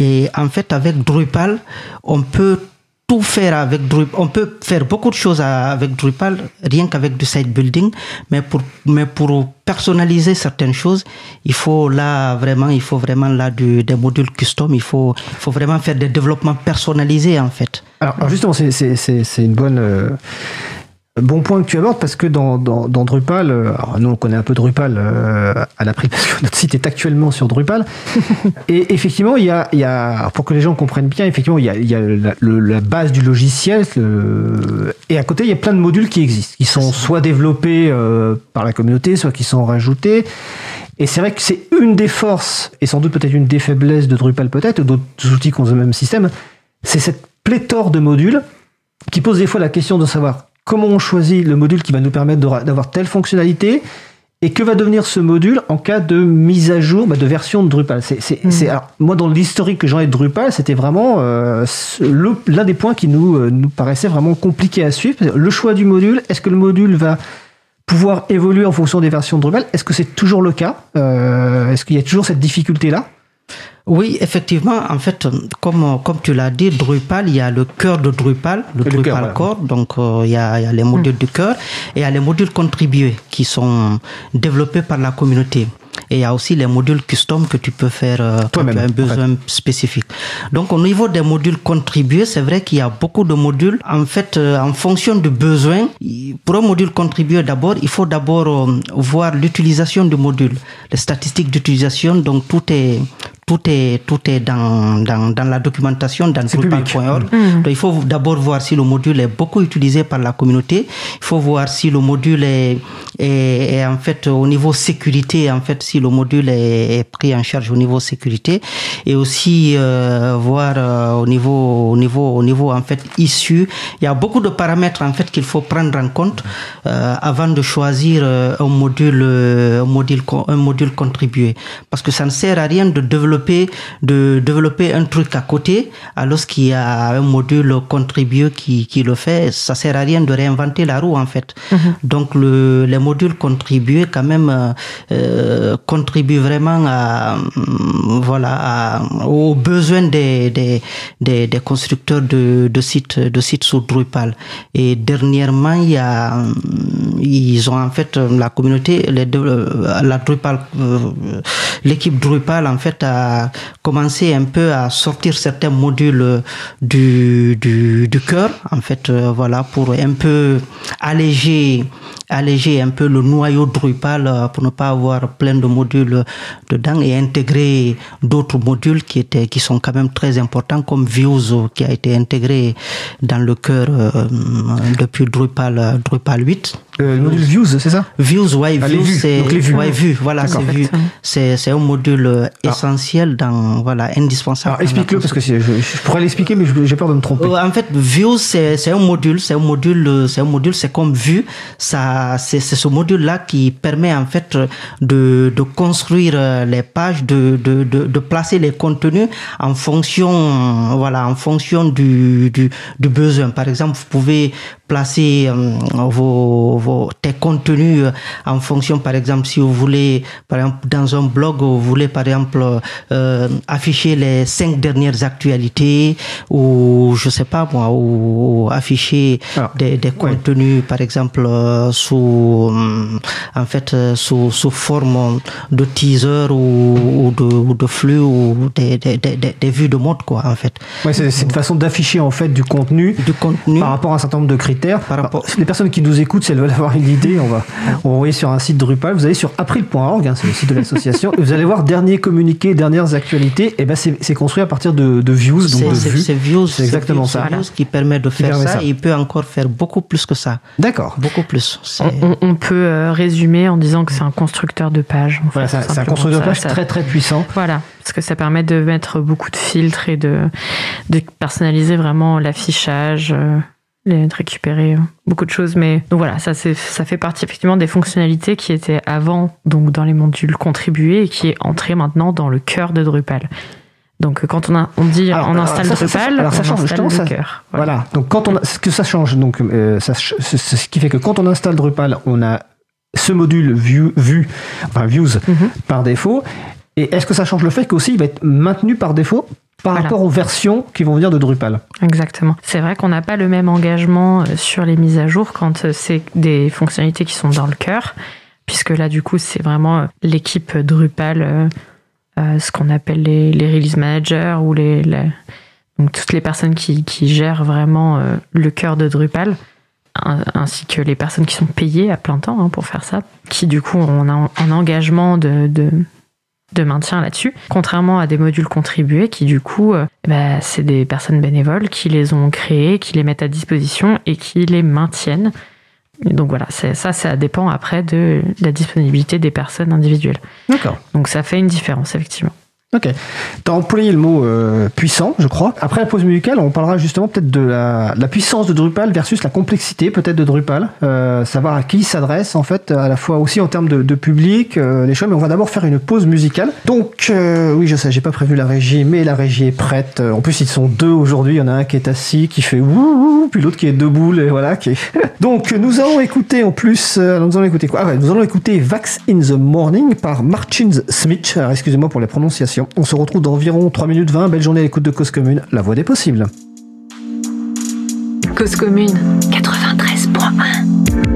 et en fait, avec Drupal, on peut tout faire avec Drupal. On peut faire beaucoup de choses avec Drupal, rien qu'avec du site building, mais pour, mais pour personnaliser certaines choses, il faut là vraiment, il faut vraiment là des modules custom, il faut, il faut vraiment faire des développements personnalisés en fait. Alors, justement, c'est une bonne. Euh, Bon point que tu abordes parce que dans, Drupal, euh, alors nous on connaît un peu Drupal euh, à l'appris parce que notre site est actuellement sur Drupal. [laughs] et effectivement, il y a, pour que les gens comprennent bien, effectivement, il y a, la, base du logiciel et à côté il y a plein de modules qui existent, qui sont soit développés euh, par la communauté, soit qui sont rajoutés. Et c'est vrai que c'est une des forces et sans doute peut-être une des faiblesses de Drupal peut-être, ou d'autres outils qui ont le même système, c'est cette pléthore de modules qui pose des fois la question de savoir comment on choisit le module qui va nous permettre d'avoir telle fonctionnalité et que va devenir ce module en cas de mise à jour bah, de version de Drupal. C'est, hmm. moi, dans l'historique que j'en ai de Drupal, c'était vraiment euh, l'un des points qui nous, euh, nous paraissait vraiment compliqué à suivre. Le choix du module, est-ce que le module va pouvoir évoluer en fonction des versions de Drupal? Est-ce que c'est toujours le cas? Euh, Est-ce qu'il y a toujours cette difficulté-là? Oui, effectivement, en fait, comme, comme tu l'as dit, Drupal, il y a le cœur de Drupal, le, Drupal Core, donc euh, il, y a, il, y a, les modules du cœur et il y a les modules contribués qui sont développés par la communauté. Et il y a aussi les modules custom que tu peux faire euh, quand tu as un besoin spécifique. Donc au niveau des modules contribués, c'est vrai qu'il y a beaucoup de modules. En fait, euh, en fonction du besoin, pour un module contribué d'abord, il faut d'abord euh, voir l'utilisation du module, les statistiques d'utilisation. Donc tout est tout est tout est dans, dans, dans la documentation dans Drupal.org. Mm. Donc il faut d'abord voir si le module est beaucoup utilisé par la communauté. Il faut voir si le module est, est, est en fait au niveau sécurité en fait si le module est, pris en charge au niveau sécurité et aussi euh, voir euh, au niveau au niveau au niveau en fait issu il y a beaucoup de paramètres en fait qu'il faut prendre en compte euh, avant de choisir un module un module un module contribué parce que ça ne sert à rien de développer de développer un truc à côté alors qu'il y a un module contribué qui, qui le fait ça sert à rien de réinventer la roue en fait mm-hmm. donc le, les modules contribués quand même euh, contribue vraiment à, mm, voilà, aux besoins des, des, des, constructeurs de, de, sites, de sites sous Drupal. Et dernièrement, il y a, mm, ils ont en fait, la communauté, les, euh, la Drupal, euh, l'équipe Drupal en fait a commencé un peu à sortir certains modules du, du, cœur, en fait, euh, voilà, pour un peu alléger alléger un peu le noyau Drupal euh, pour ne pas avoir plein de modules dedans et intégrer d'autres modules qui étaient qui sont quand même très importants comme Views qui a été intégré dans le cœur depuis Drupal, Drupal 8. Le module Views, c'est ça? Views, ouais, Ah, Views, vues. c'est Donc les vues. ouais, vues, voilà, c'est. C'est c'est un module Ah. essentiel dans voilà indispensable. Alors explique-le parce que je, je pourrais l'expliquer, mais j'ai peur de me tromper. Euh, En fait, Views, c'est c'est un module, c'est un module, euh, c'est un module, c'est comme Vue. Ça, c'est c'est ce module-là qui permet en fait de, de construire euh, les pages, de, de, de, de placer les contenus en fonction, euh, voilà, en fonction du, du, du besoin. Par exemple, vous pouvez placer euh, vos, vos, tes contenus en fonction, par exemple, si vous voulez, par exemple, dans un blog, vous voulez, par exemple, euh, afficher les cinq dernières actualités ou, je sais pas moi, ou, ou afficher Alors, des, des contenus, par exemple, euh, sous, en fait, sous, sous forme de teaser ou, ou de, ou de flux ou des, des, des, vues de mode, quoi, en fait. Ouais, c'est c'est une façon d'afficher en fait du contenu Du contenu. par rapport à un certain nombre de critères. Par rapport- Alors, les personnes qui nous écoutent, si elles veulent avoir une idée, on va, [laughs] on va envoyer sur un site Drupal. Vous allez sur april.org, hein, c'est le site de l'association, et vous allez voir derniers communiqués, dernières actualités. Et ben c'est construit à partir de, de views, donc C'est Views, C'est exactement Views, ça. Views qui permet de faire permet ça, ça. et il peut encore faire beaucoup plus que ça. D'accord. Beaucoup plus. On, on- on peut euh, résumer en disant que c'est un constructeur de pages. Voilà, c'est un- constructeur de Ça- page ça- très très puissant. Voilà, parce que ça permet de mettre beaucoup de filtres et de, de personnaliser vraiment l'affichage, euh, de récupérer euh, beaucoup de choses. Mais donc voilà, ça, c'est- ça fait partie effectivement des fonctionnalités qui étaient avant donc dans les modules contribués et qui est entré maintenant dans le cœur de Drupal. Donc quand on, a, on dit Alors, on installe ça, ça, ça, Drupal, alors, ça on change, installe justement, le ça- cœur. Voilà. Donc quand on a, ce que ça change, donc euh, ça ce qui fait que quand on installe Drupal, on a ce module view, vue, enfin views Mhm. par défaut. Et est-ce que ça change le fait qu'aussi il va être maintenu par défaut par Voilà. rapport aux versions qui vont venir de Drupal Exactement. C'est vrai qu'on n'a pas le même engagement euh, sur les mises à jour quand euh, c'est des fonctionnalités qui sont dans le cœur, puisque là, du coup, c'est vraiment euh, l'équipe Drupal, euh, ce qu'on appelle les, les release managers ou les, les- donc toutes les personnes qui, qui gèrent vraiment euh, le cœur de Drupal, un- ainsi que les personnes qui sont payées à plein temps hein, pour faire ça, qui du coup ont un, un engagement de, de, de maintien là-dessus, contrairement à des modules contribués qui du coup, euh, bah, c'est des personnes bénévoles qui les ont créés, qui les mettent à disposition et qui les maintiennent. Et donc voilà, ça, ça dépend après de la disponibilité des personnes individuelles. D'accord. Donc ça fait une différence, effectivement. Ok. Tu as employé le mot euh, puissant, je crois. Après la pause musicale, on parlera justement peut-être de la, la puissance de Drupal versus la complexité peut-être de Drupal. Euh, savoir à qui il s'adresse en fait, à la fois aussi en termes de, de public, euh, les choses. Mais on va d'abord faire une pause musicale. Donc euh, oui, je sais, j'ai pas prévu la régie, mais la régie est prête. Euh, En plus, ils sont deux aujourd'hui. Il y en a un qui est assis, qui fait ouh, puis l'autre qui est debout, et voilà. Qui est... [laughs] Donc nous allons écouter en plus, euh, nous allons écouter quoi? Ah ouais, Nous allons écouter Vax in the Morning par Martin Smith. Alors, Excusez-moi pour les prononciations. On se retrouve dans environ 3 minutes 20. Belle journée à l'écoute de Cause Commune, la voix des possibles. Cause commune 93.1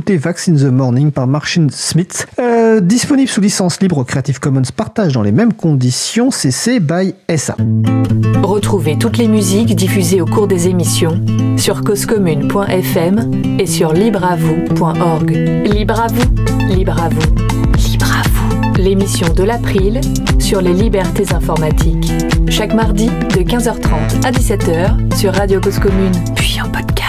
d'écouter Vaccine the Morning par Martin Smith, euh, disponible sous licence libre Creative Commons partage dans les mêmes conditions CC by SA. Retrouvez toutes les musiques diffusées au cours des émissions sur causecommune.fm et sur libreavoue.org. Libre à vous, libre à vous, libre à vous. L'émission de l'April sur les libertés informatiques. Chaque mardi de 15h30 à 17h sur Radio Cause Commune, puis en podcast.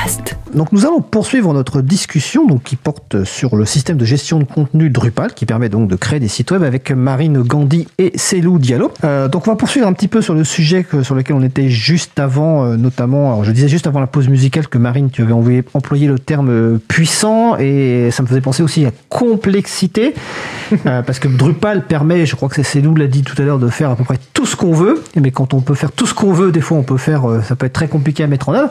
Donc nous allons poursuivre notre discussion donc, qui porte sur le système de gestion de contenu Drupal qui permet donc de créer des sites web avec Marine Gandhi et Selou Diallo. Euh, donc on va poursuivre un petit peu sur le sujet que, sur lequel on était juste avant, euh, notamment, alors je disais juste avant la pause musicale que Marine tu avais envoyé, employé le terme euh, puissant et ça me faisait penser aussi à complexité euh, [laughs] parce que Drupal permet, je crois que c'est Selou l'a dit tout à l'heure, de faire à peu près tout ce qu'on veut. Mais quand on peut faire tout ce qu'on veut, des fois on peut faire, ça peut être très compliqué à mettre en œuvre.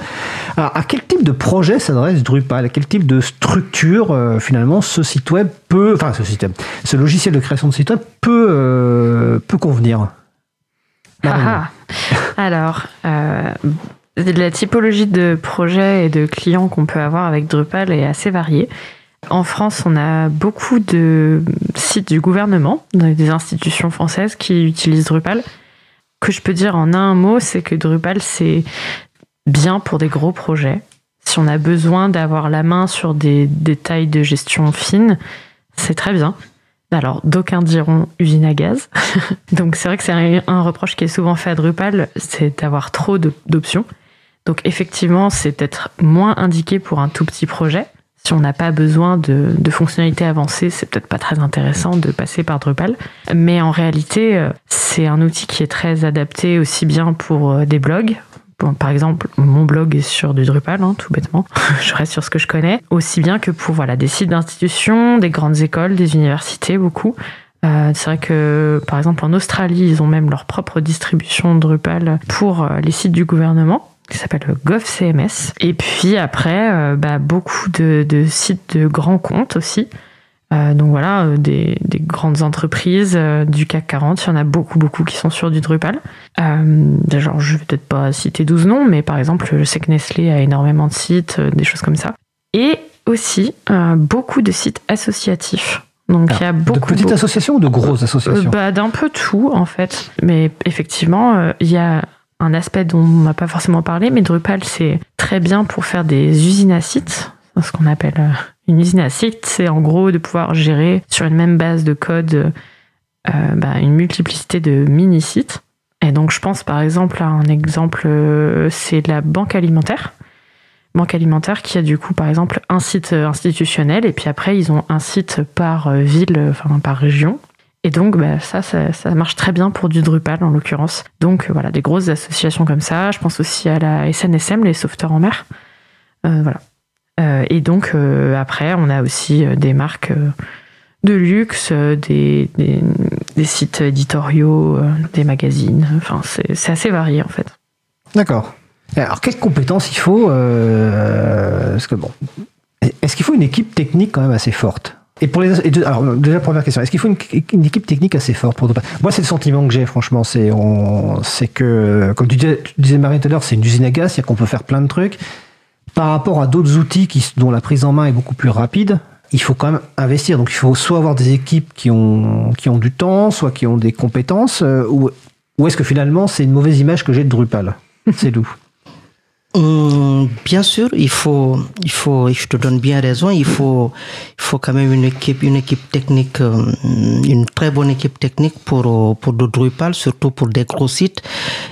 Alors, à quel type de projet s'adresse Drupal À quel type de structure euh, finalement ce site web peut, enfin ce système, ce logiciel de création de site web peut euh, peut convenir? Ah, ah. Alors, euh, la typologie de projets et de clients qu'on peut avoir avec Drupal est assez variée. En France, on a beaucoup de sites du gouvernement, des institutions françaises qui utilisent Drupal. Que je peux dire en un mot, c'est que Drupal, c'est bien pour des gros projets. Si on a besoin d'avoir la main sur des détails de gestion fine, c'est très bien. Alors, d'aucuns diront usine à gaz. [laughs] Donc, c'est vrai que c'est un, reproche qui est souvent fait à Drupal, c'est d'avoir trop d'options. Donc, effectivement, c'est peut-être moins indiqué pour un tout petit projet. Si on n'a pas besoin de, de fonctionnalités avancées, c'est peut-être pas très intéressant de passer par Drupal. Mais en réalité, euh, c'est un outil qui est très adapté aussi bien pour euh, des blogs. Par exemple, mon blog est sur du Drupal, hein, tout bêtement. [laughs] je reste sur ce que je connais. Aussi bien que pour voilà, des sites d'institutions, des grandes écoles, des universités, beaucoup. Euh, c'est vrai que, par exemple, en Australie, ils ont même leur propre distribution Drupal pour euh, les sites du gouvernement qui s'appelle GovCMS. Et puis après, euh, bah, beaucoup de sites de grands comptes aussi. Euh, donc voilà, euh, des, des grandes entreprises euh, du CAC 40, il y en a beaucoup, beaucoup qui sont sur du Drupal. Euh, genre, je vais peut-être pas citer 12 noms, mais par exemple, je sais que Nestlé a énormément de sites, des choses comme ça. Et aussi, beaucoup de sites associatifs. Donc il y a De beaucoup, petites beaucoup- associations ou de grosses associations bah, D'un peu tout, en fait. Mais effectivement, il y a un aspect dont on n'a pas forcément parlé, mais Drupal, c'est très bien pour faire des usines à sites. Ce qu'on appelle une usine à sites. C'est en gros de pouvoir gérer sur une même base de code euh, bah, une multiplicité de mini-sites. Et donc, je pense par exemple à un exemple, euh, c'est la banque alimentaire. Banque alimentaire qui a du coup, par exemple, un site euh, institutionnel et puis après, ils ont un site par ville, enfin par région. Et donc, bah, ça, ça, marche très bien pour du Drupal en l'occurrence. Donc, voilà, des grosses associations comme ça. Je pense aussi à la SNSM, les sauveteurs en mer. Voilà. Euh, et donc, euh, après, on a aussi euh, des marques de luxe, des, sites éditoriaux, des magazines. Enfin, c'est assez varié en fait. D'accord. Alors, quelles compétences il faut Parce que bon, est-ce qu'il faut une équipe technique quand même assez forte? Et pour les, alors déjà première question, est-ce qu'il faut une, équipe technique assez forte pour Moi, c'est le sentiment que j'ai, franchement, c'est on, c'est que comme tu disais, tu disais Marie tout à l'heure, c'est une usine à gaz, c'est-à-dire qu'on peut faire plein de trucs. Par rapport à d'autres outils dont la prise en main est beaucoup plus rapide, il faut quand même investir. Donc, il faut soit avoir des équipes qui ont qui ont du temps, soit qui ont des compétences, euh, ou ou est-ce que finalement c'est une mauvaise image que j'ai de Drupal? C'est d'où Hum, bien sûr, il faut, il faut, je te donne bien raison, il faut, il faut quand même une équipe, une équipe technique, euh, une très bonne équipe technique pour, euh, pour le Drupal, surtout pour des gros sites.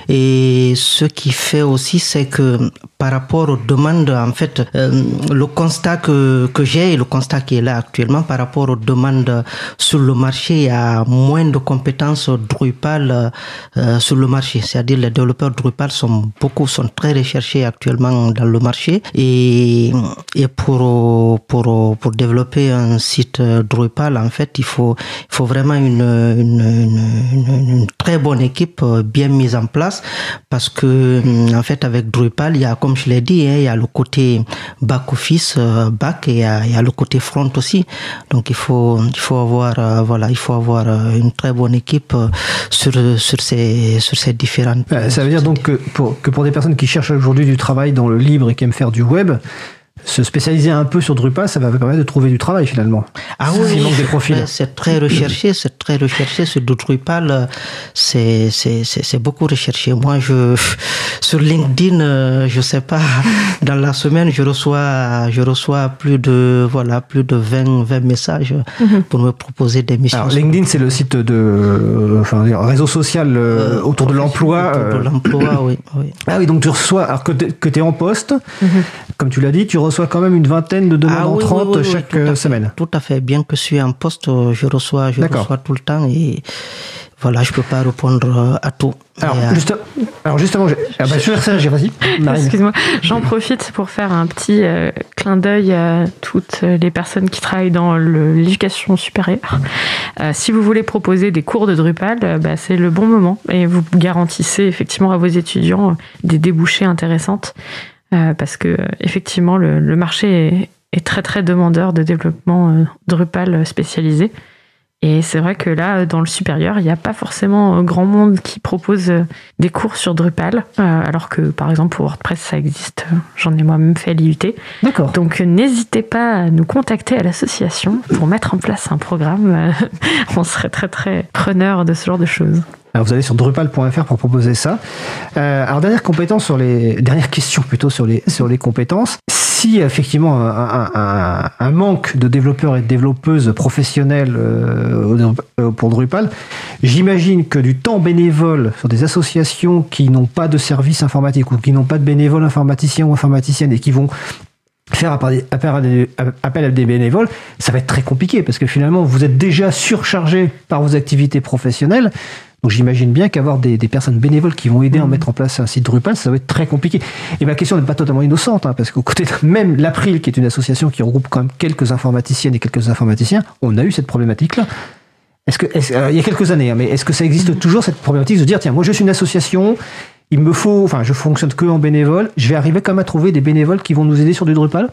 Et ce qui fait aussi, c'est que par rapport aux demandes, en fait, euh, le constat que, que j'ai et le constat qui est là actuellement par rapport aux demandes sur le marché, il y a moins de compétences Drupal euh, sur le marché. C'est-à-dire les développeurs Drupal sont beaucoup, sont très recherchés actuellement dans le marché et, et pour, pour, pour développer un site Drupal, en fait, il faut, il faut vraiment une, une, une, une- une très bonne équipe euh, bien mise en place parce que, hum, en fait, avec Drupal, il y a, comme je l'ai dit, hein, il y a le côté back-office, euh, back, et il y, a, il y a le côté front aussi. Donc, il faut, il faut avoir, euh, voilà, il faut avoir euh, une très bonne équipe euh, sur, sur ces, sur ces différentes. Euh, Ça veut dire donc que pour, que pour des personnes qui cherchent aujourd'hui du travail dans le libre et qui aiment faire du web, se spécialiser un peu sur Drupal, ça va permettre de trouver du travail finalement. Ah oui, S'il manque des profils. c'est très recherché, c'est très recherché. Sur Drupal, c'est c'est beaucoup recherché. Moi, je [laughs] sur LinkedIn, euh, je sais pas, [laughs] dans la semaine, je reçois je reçois plus de voilà plus de 20 20 messages Mhm. pour me proposer des missions. Alors, LinkedIn, c'est le site de, euh, enfin, réseau social euh, autour de l'emploi. Autour de euh, l'emploi, oui, oui. Ah oui, donc tu reçois, alors que tu es en poste, comme tu l'as dit, tu reçois quand même une vingtaine de demandes Ah oui, oui, entrantes oui, oui, chaque tout euh, fait. semaine. Tout à fait. Bien que je suis en poste, euh, je reçois, je reçois tout le temps et voilà, je peux pas répondre euh, à tout. Alors, euh, juste- alors justement, j'ai- ah bah, sur ça, j'ai vas-y. [laughs] Marine. Excuse-moi, j'en profite pour faire un petit euh, clin d'œil à toutes les personnes qui travaillent dans l'éducation supérieure. Euh, si vous voulez proposer des cours de Drupal, euh, bah, c'est le bon moment et vous garantissez effectivement à vos étudiants des débouchés intéressantes euh, parce que euh, effectivement le, le marché est, est très très demandeur de développement euh, Drupal spécialisé. Et c'est vrai que là, dans le supérieur, il n'y a pas forcément euh, grand monde qui propose euh, des cours sur Drupal, euh, alors que par exemple pour WordPress ça existe. Euh, J'en ai moi-même fait à l'IUT. D'accord. Donc euh, n'hésitez pas à nous contacter à l'association pour mettre en place un programme. Euh, [laughs] On serait très très preneur de ce genre de choses. Alors, vous allez sur drupal.fr pour proposer ça. Euh, alors, dernière compétence sur les, dernière question plutôt sur les, sur les compétences. Si effectivement un, un- un- manque de développeurs et de développeuses professionnels euh, au- pour Drupal, j'imagine que du temps bénévole sur des associations qui n'ont pas de service informatique ou qui n'ont pas de bénévoles informaticiens ou informaticiennes et qui vont faire appel à des bénévoles, ça va être très compliqué parce que finalement vous êtes déjà surchargé par vos activités professionnelles. Donc j'imagine bien qu'avoir des, des personnes bénévoles qui vont aider à mettre en place un site Drupal, ça va être très compliqué. Et ma question n'est pas totalement innocente, hein, parce qu'au côté de [laughs] même l'April, qui est une association qui regroupe quand même quelques informaticiennes et quelques informaticiens, on a eu cette problématique-là. Est-ce que, euh, il y a quelques années, hein, mais est-ce que ça existe toujours cette problématique de se dire tiens, moi je suis une association, il me faut, enfin je fonctionne que en bénévole, je vais arriver quand même à trouver des bénévoles qui vont nous aider sur du Drupal?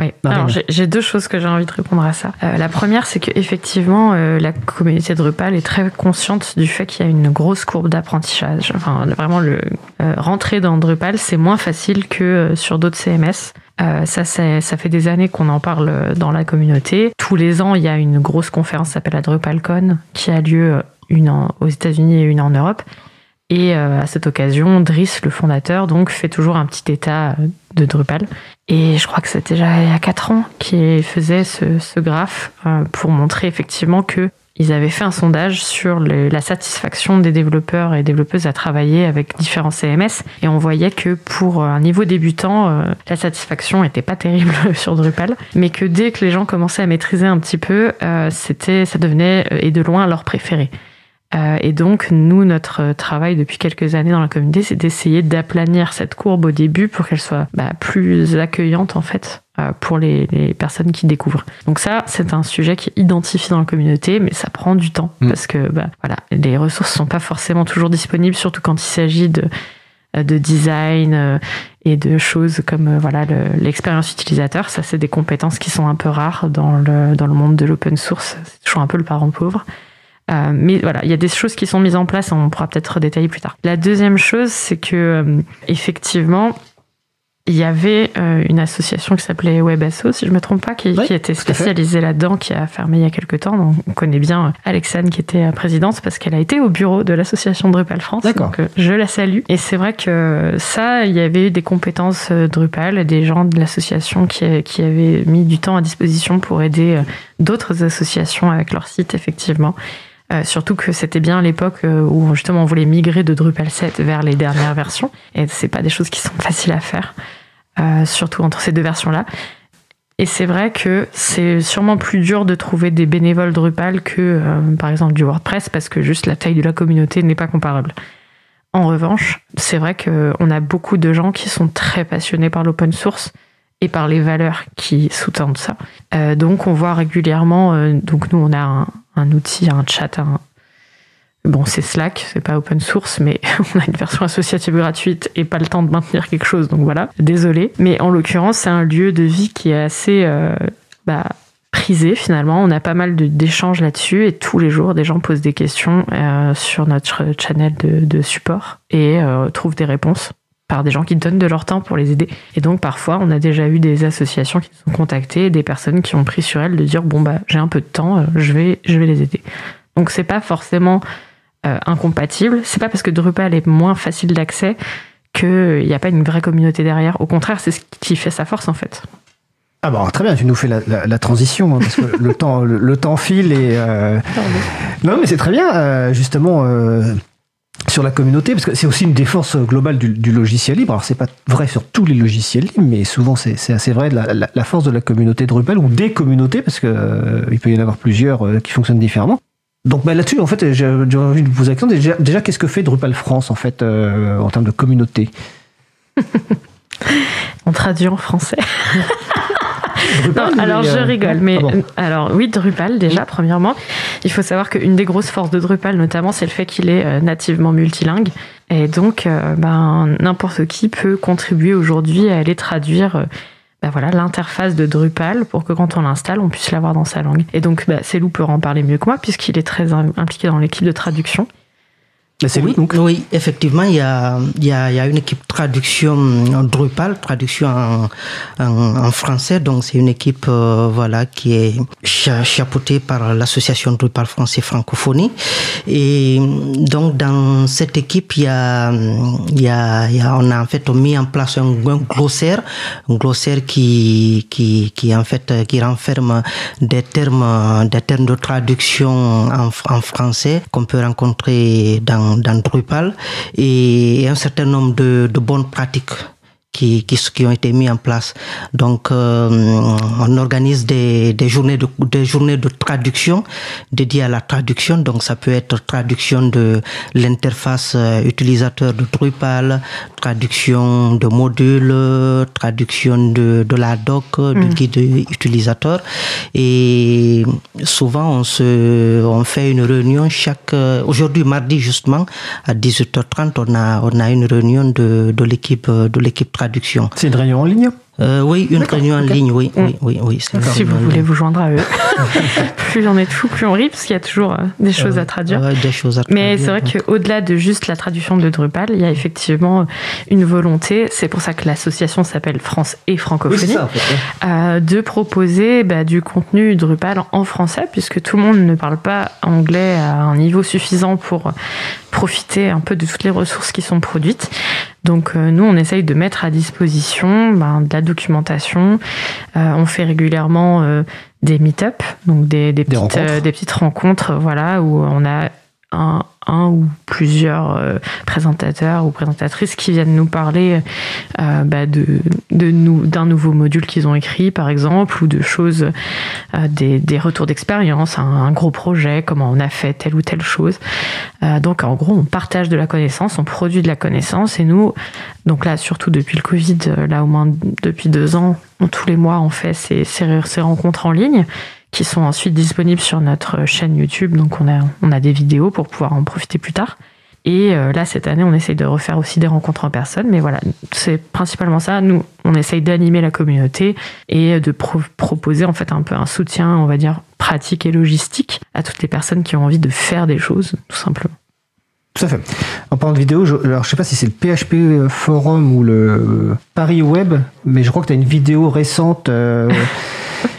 Oui. Alors j'ai- deux choses que j'ai envie de répondre à ça. Euh, la première, c'est que effectivement, euh, la communauté Drupal est très consciente du fait qu'il y a une grosse courbe d'apprentissage. Enfin, vraiment, le euh, rentrer dans Drupal, c'est moins facile que euh, sur d'autres CMS. Euh, ça, ça fait des années qu'on en parle euh, dans la communauté. Tous les ans, il y a une grosse conférence qui s'appelle la DrupalCon, qui a lieu euh, une en- aux États-Unis et une en Europe. Et euh, à cette occasion, Driss, le fondateur, donc fait toujours un petit état euh, de Drupal. Et je crois que c'était déjà il y a 4 ans qu'il faisait ce, ce graphe euh, pour montrer effectivement que ils avaient fait un sondage sur la satisfaction des développeurs et développeuses à travailler avec différents CMS et on voyait que pour un niveau débutant, euh, la satisfaction était pas terrible [laughs] sur Drupal, mais que dès que les gens commençaient à maîtriser un petit peu, euh, c'était, ça devenait et de loin leur préféré. Euh, et donc, nous, notre travail depuis quelques années dans la communauté, c'est d'essayer d'aplanir cette courbe au début pour qu'elle soit bah, plus accueillante, en fait, euh, pour les, les personnes qui découvrent. Donc ça, c'est un sujet qui est identifié dans la communauté, mais ça prend du temps, Mm. parce que bah, voilà, les ressources sont pas forcément toujours disponibles, surtout quand il s'agit de, euh, de design euh, et de choses comme euh, voilà le- l'expérience utilisateur. Ça, c'est des compétences qui sont un peu rares dans le, dans le monde de l'open source. C'est toujours un peu le parent pauvre. Euh, mais voilà, il y a des choses qui sont mises en place, on pourra peut-être détailler plus tard. La deuxième chose, c'est que euh, effectivement, il y avait euh, une association qui s'appelait WebAsso, si je me trompe pas, qui, Oui, qui était spécialisée là-dedans, qui a fermé il y a quelques temps. Donc, on connaît bien euh, Alexane qui était euh, présidente parce qu'elle a été au bureau de l'association Drupal France. D'accord. Donc, euh, je la salue. Et c'est vrai que ça, il y avait eu des compétences Drupal, des gens de l'association qui, qui avaient mis du temps à disposition pour aider d'autres associations avec leur site, effectivement. Euh, surtout que c'était bien l'époque euh, où justement on voulait migrer de Drupal 7 vers les dernières versions. Et c'est pas des choses qui sont faciles à faire, euh, surtout entre ces deux versions-là. Et c'est vrai que c'est sûrement plus dur de trouver des bénévoles Drupal que, par exemple, du WordPress, parce que juste la taille de la communauté n'est pas comparable. En revanche, c'est vrai qu'on a beaucoup de gens qui sont très passionnés par l'open source et par les valeurs qui sous-tendent ça. Donc, on voit régulièrement. donc, nous, on a un, un outil, un chat, un. Bon, c'est Slack, c'est pas open source, mais [laughs] on a une version associative gratuite et pas le temps de maintenir quelque chose, donc voilà, désolé. Mais en l'occurrence, c'est un lieu de vie qui est assez euh, bah, prisé finalement. On a pas mal d'échanges là-dessus et tous les jours, des gens posent des questions euh, sur notre channel de, de support et euh, trouvent des réponses. Par des gens qui donnent de leur temps pour les aider. Et donc parfois, on a déjà eu des associations qui nous ont contactés, des personnes qui ont pris sur elles de dire bon bah j'ai un peu de temps, je vais je vais les aider. Donc c'est pas forcément incompatible. C'est pas parce que Drupal est moins facile d'accès qu'il n'y a pas une vraie communauté derrière. Au contraire, c'est ce qui fait sa force en fait. Ah bon, très bien, tu nous fais la, transition, hein, parce que le, [laughs] temps, le, temps file et... Euh, non, mais c'est très bien, euh, justement, euh, sur la communauté, parce que c'est aussi une des forces globales du, logiciel libre. Alors, c'est pas vrai sur tous les logiciels libres, mais souvent, c'est assez vrai la, force de la communauté Drupal, ou des communautés, parce qu'il il peut y en avoir plusieurs qui fonctionnent différemment. Donc bah, là-dessus, en fait, j'ai envie de vous. Déjà, déjà qu'est-ce que fait Drupal France, en fait, en termes de communauté? [laughs] On traduit en français. [laughs] alors je rigole, mais ah alors oui, Drupal déjà, premièrement, il faut savoir qu'une des grosses forces de Drupal, notamment, c'est le fait qu'il est euh, nativement multilingue. Et donc, euh, ben, n'importe qui peut contribuer aujourd'hui à aller traduire euh, ben voilà, l'interface de Drupal pour que quand on l'installe, on puisse l'avoir dans sa langue. Et donc, bah, Célou peut en parler mieux que moi, puisqu'il est très impliqué dans l'équipe de traduction oui, donc. oui, effectivement, il y, a, il, y a, il y a une équipe traduction Drupal, traduction en, en, français. Donc, c'est une équipe euh, voilà, qui est chapeautée par l'association Drupal français francophonie. Et donc, dans cette équipe, il y a, y a, il y a on a en fait mis en place un, glossaire, un glossaire qui, qui, qui en fait, qui renferme des termes, des termes de traduction en, en français qu'on peut rencontrer dans dans, Drupal et un certain nombre de, de bonnes pratiques qui, qui, qui, ont été mis en place. Donc, euh, on organise des, des, journées de, des journées de traduction dédiées à la traduction. Donc, ça peut être traduction de l'interface euh, utilisateur de Drupal, traduction de modules, traduction de, de la doc, du mm. guide utilisateur. Et souvent, on, se, on fait une réunion chaque... Euh, aujourd'hui, mardi, justement, à 18h30, on a, on a une réunion de, de l'équipe de l'équipe traduction. C'est une réunion en ligne euh, oui, une réunion en ligne, oui, oui, oui, oui Si vous voulez vous joindre à eux. [laughs] plus j'en ai de fou, plus on rit, parce qu'il y a toujours euh, des choses à traduire. des choses à Mais c'est vrai qu'au-delà de juste la traduction de Drupal, il y a effectivement une volonté, c'est pour ça que l'association s'appelle France et Francophonie, euh, de proposer bah, du contenu Drupal en français, puisque tout le monde ne parle pas anglais à un niveau suffisant pour profiter un peu de toutes les ressources qui sont produites. Donc euh, nous, on essaye de mettre à disposition ben, de la documentation. Euh, on fait régulièrement euh, des meet-up, donc des, des, petites, des petites rencontres, voilà, où on a un, ou plusieurs euh, présentateurs ou présentatrices qui viennent nous parler euh, bah, de, de nous d'un nouveau module qu'ils ont écrit par exemple ou de choses euh, des, des, retours d'expérience un, gros projet comment on a fait telle ou telle chose. Donc en gros on partage de la connaissance on produit de la connaissance et nous donc là surtout depuis le Covid là au moins depuis deux ans tous les mois on fait ces, ces rencontres en ligne qui sont ensuite disponibles sur notre chaîne YouTube. Donc on a, on a des vidéos pour pouvoir en profiter plus tard. Et euh, là, cette année, on essaye de refaire aussi des rencontres en personne. Mais voilà, c'est principalement ça. Nous, on essaye d'animer la communauté et de proposer en fait un peu un soutien, on va dire, pratique et logistique à toutes les personnes qui ont envie de faire des choses, tout simplement. Tout à fait. En parlant de vidéo, je, alors je sais pas si c'est le PHP Forum ou le Paris Web, mais je crois que tu as une vidéo récente. Euh, [laughs]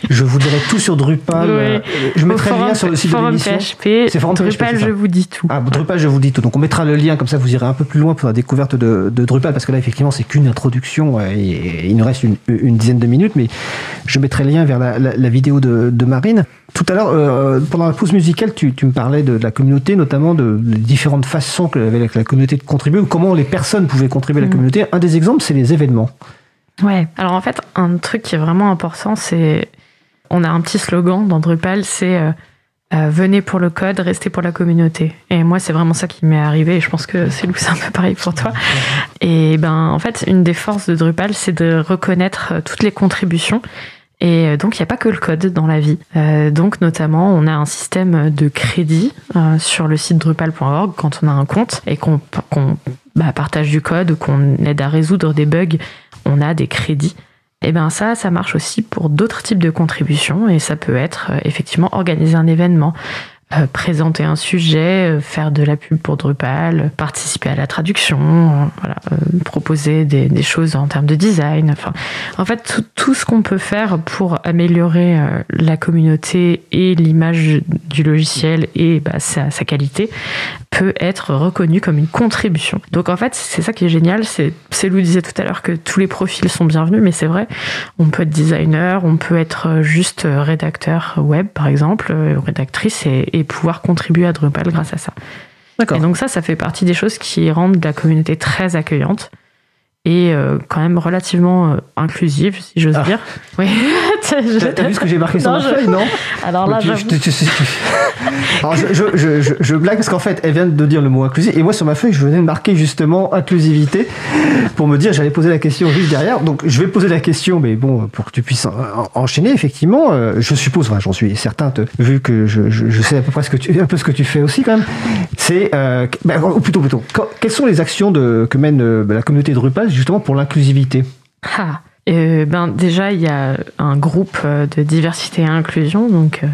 Je vous dirai tout sur Drupal. Je mettrai le lien sur le site de l'émission. PHP. C'est Drupal, je vous dis tout. Ah, Drupal, je vous dis tout. Donc on mettra le lien, comme ça vous irez un peu plus loin pour la découverte de, Drupal, parce que là, effectivement, c'est qu'une introduction et, il nous reste une, dizaine de minutes, mais je mettrai le lien vers la, vidéo de, Marine. Tout à l'heure, euh, pendant la pause musicale, tu, me parlais de, la communauté, notamment de, différentes façons que avait la communauté de contribuer, ou comment les personnes pouvaient contribuer à la mm. communauté. Un des exemples, c'est les événements. Ouais. Alors en fait, un truc qui est vraiment important, c'est on a un petit slogan dans Drupal, c'est euh, euh, venez pour le code, restez pour la communauté. Et moi, c'est vraiment ça qui m'est arrivé. Et je pense que c'est c'est un peu pareil pour toi. Et ben, en fait, une des forces de Drupal, c'est de reconnaître euh, toutes les contributions. Et donc, il n'y a pas que le code dans la vie. donc, notamment, on a un système de crédit sur le site drupal.org quand on a un compte et qu'on bah, partage du code, qu'on aide à résoudre des bugs. On a des crédits et eh bien ça, ça marche aussi pour d'autres types de contributions et ça peut être euh, effectivement organiser un événement, euh, présenter un sujet, euh, faire de la pub pour Drupal, participer à la traduction, proposer des, choses en termes de design. Enfin, en fait, tout, ce qu'on peut faire pour améliorer la communauté et l'image du logiciel et bah, sa, qualité peut être reconnu comme une contribution. Donc en fait, c'est ça qui est génial. C'est Lou disait tout à l'heure que tous les profils sont bienvenus, mais c'est vrai. On peut être designer, on peut être juste rédacteur web, par exemple, rédactrice et et pouvoir contribuer à Drupal grâce à ça. Et donc ça, ça fait partie des choses qui rendent la communauté très accueillante et euh, quand même relativement euh, inclusive, si j'ose ah. dire. Oui. [laughs] T'as vu ce que j'ai marqué sur ma feuille, non [laughs] Alors là, je, je, je, blague parce qu'en fait, elle vient de dire le mot inclusif et moi sur ma feuille, je venais de marquer justement inclusivité pour me dire, j'allais poser la question juste derrière. Donc je vais poser la question, mais bon, pour que tu puisses enchaîner, effectivement, euh, je suppose, enfin, j'en suis certain, vu que je, sais à peu près ce que tu, un peu ce que tu fais aussi quand même. C'est, ben, ou plutôt, plutôt, quelles sont les actions de, que mène la communauté Drupal justement pour l'inclusivité ah, euh, ben déjà il y a un groupe euh, de diversité et inclusion donc euh,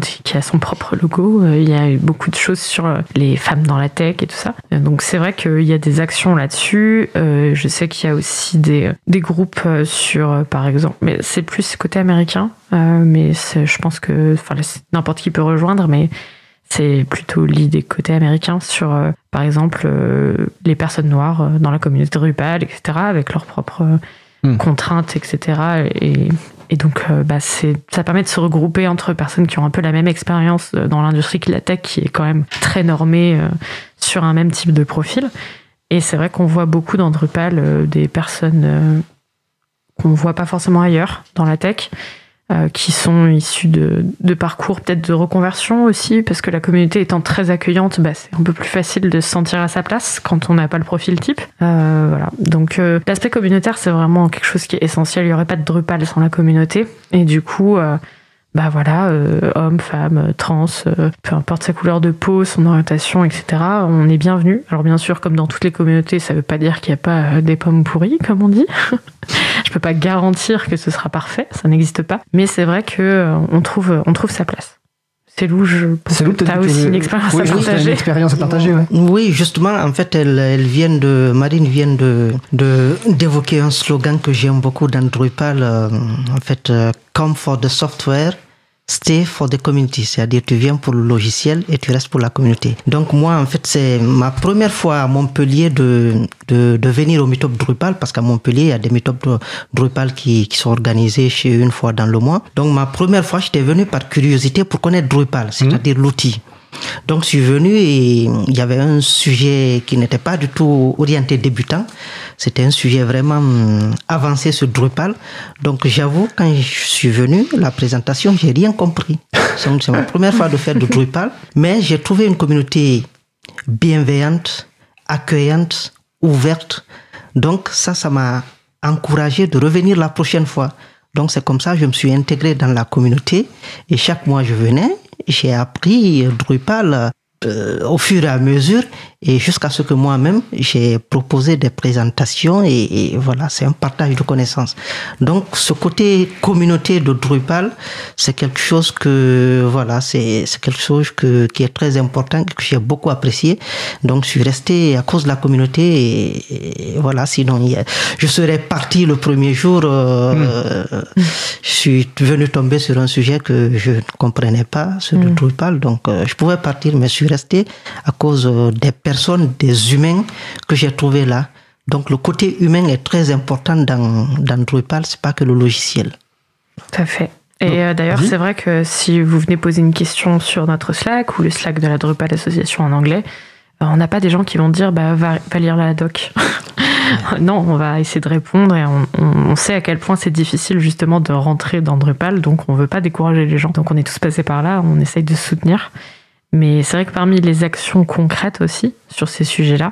qui a son propre logo. Il y a beaucoup de choses sur les femmes dans la tech et tout ça. Donc c'est vrai qu'il y a des actions là-dessus. je sais qu'il y a aussi des, des groupes sur, par exemple, mais c'est plus côté américain. mais je pense que n'importe qui peut rejoindre, mais c'est plutôt l'idée côté américain sur, euh, par exemple, euh, les personnes noires euh, dans la communauté Drupal, etc., avec leurs propres hmm. contraintes, etc. Et, et donc, bah, ça permet de se regrouper entre personnes qui ont un peu la même expérience dans l'industrie que la tech, qui est quand même très normée sur un même type de profil. Et c'est vrai qu'on voit beaucoup dans Drupal des personnes qu'on ne voit pas forcément ailleurs dans la tech. Euh, qui sont issus de, de parcours peut-être de reconversion aussi, parce que la communauté étant très accueillante, bah, c'est un peu plus facile de se sentir à sa place quand on n'a pas le profil type. Euh, voilà. Donc euh, l'aspect communautaire, c'est vraiment quelque chose qui est essentiel. Il n'y aurait pas de Drupal sans la communauté. Et du coup, bah voilà, euh, homme, femme, trans, euh, peu importe sa couleur de peau, son orientation, etc. On est bienvenu. Alors bien sûr, comme dans toutes les communautés, ça ne veut pas dire qu'il n'y a pas euh, des pommes pourries, comme on dit. [laughs] Je peux pas garantir que ce sera parfait, ça n'existe pas. Mais c'est vrai que on trouve, on trouve sa place. C'est où je tu as aussi une expérience à partager. Une expérience à partager Oui, justement, en fait, elle, elle vient de, Marine vient de, d'évoquer un slogan que j'aime beaucoup dans Drupal, en fait, Come for the software, stay for the community, c'est-à-dire tu viens pour le logiciel et tu restes pour la communauté. Donc moi, en fait, c'est ma première fois à Montpellier de, de, de venir au meetup Drupal, parce qu'à Montpellier, il y a des meetups Drupal qui, qui sont organisés chez une fois dans le mois. Donc ma première fois, j'étais venu par curiosité pour connaître Drupal, c'est-à-dire l'outil. Donc je suis venu et il y avait un sujet qui n'était pas du tout orienté débutant. C'était un sujet vraiment hum, avancé sur Drupal. Donc j'avoue, quand je suis venu, la présentation, j'ai rien compris. C'est ma première fois de faire du Drupal, mais j'ai trouvé une communauté bienveillante, accueillante, ouverte. Donc ça, ça m'a encouragé de revenir la prochaine fois. Donc c'est comme ça que je me suis intégré dans la communauté et chaque mois je venais j'ai appris Drupal euh, au fur et à mesure et jusqu'à ce que moi-même j'ai proposé des présentations et, voilà c'est un partage de connaissances donc ce côté communauté de Drupal c'est quelque chose que voilà c'est quelque chose que qui est très important que j'ai beaucoup apprécié donc je suis resté à cause de la communauté et, voilà sinon je serais parti le premier jour euh, hmm. je suis venu tomber sur un sujet que je ne comprenais pas ce de hmm. Drupal donc euh, je pouvais partir mais je suis à cause des personnes des humains que j'ai trouvés là. Donc le côté humain est très important dans, dans Drupal, c'est pas que le logiciel. Tout à fait. Et euh, d'ailleurs, c'est vrai que si vous venez poser une question sur notre Slack ou le Slack de la Drupal Association en anglais, euh, on n'a pas des gens qui vont dire bah, va, lire la doc. [laughs] non, on va essayer de répondre et on, on sait à quel point c'est difficile justement de rentrer dans Drupal, donc on veut pas décourager les gens. Donc on est tous passés par là, on essaye de soutenir. Mais c'est vrai que parmi les actions concrètes aussi sur ces sujets-là,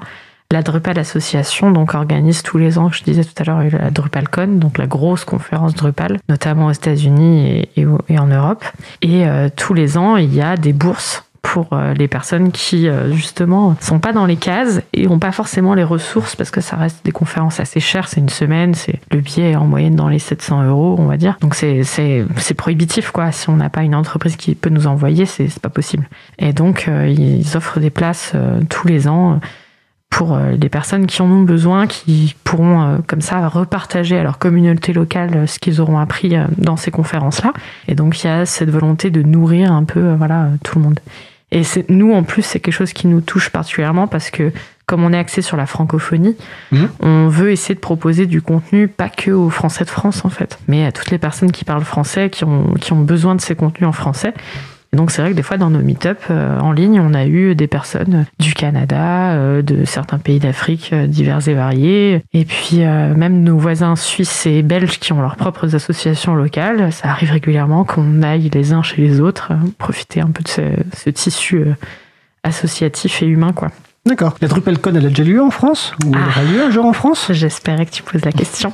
la Drupal Association donc organise tous les ans, je disais tout à l'heure, la DrupalCon, donc la grosse conférence Drupal, notamment aux États-Unis et, en Europe. Et euh, tous les ans, il y a des bourses pour euh, les personnes qui euh, justement sont pas dans les cases et ont pas forcément les ressources parce que ça reste des conférences assez chères, c'est une semaine, c'est le billet en moyenne dans les 700 euros, on va dire. Donc c'est c'est c'est prohibitif quoi. Si on n'a pas une entreprise qui peut nous envoyer, c'est c'est pas possible. Et donc euh, ils offrent des places tous les ans pour les personnes qui en ont besoin, qui pourront comme ça repartager à leur communauté locale ce qu'ils auront appris dans ces conférences-là. Et donc il y a cette volonté de nourrir un peu voilà tout le monde. Et c'est nous en plus c'est quelque chose qui nous touche particulièrement parce que comme on est axé sur la francophonie, Mhm. on veut essayer de proposer du contenu pas que aux Français de France en fait, mais à toutes les personnes qui parlent français, qui ont, qui ont besoin de ces contenus en français. Et donc c'est vrai que des fois dans nos meet-up euh, en ligne, on a eu des personnes du Canada, euh, de certains pays d'Afrique euh, divers et variés, et puis euh, même nos voisins suisses et belges qui ont leurs propres associations locales. Ça arrive régulièrement qu'on aille les uns chez les autres, euh, profiter un peu de ce, ce tissu euh, associatif et humain quoi. D'accord. La DrupalCon, elle a déjà lieu en France Ou elle Ah. aura lieu un jour en France? J'espérais que tu poses la question.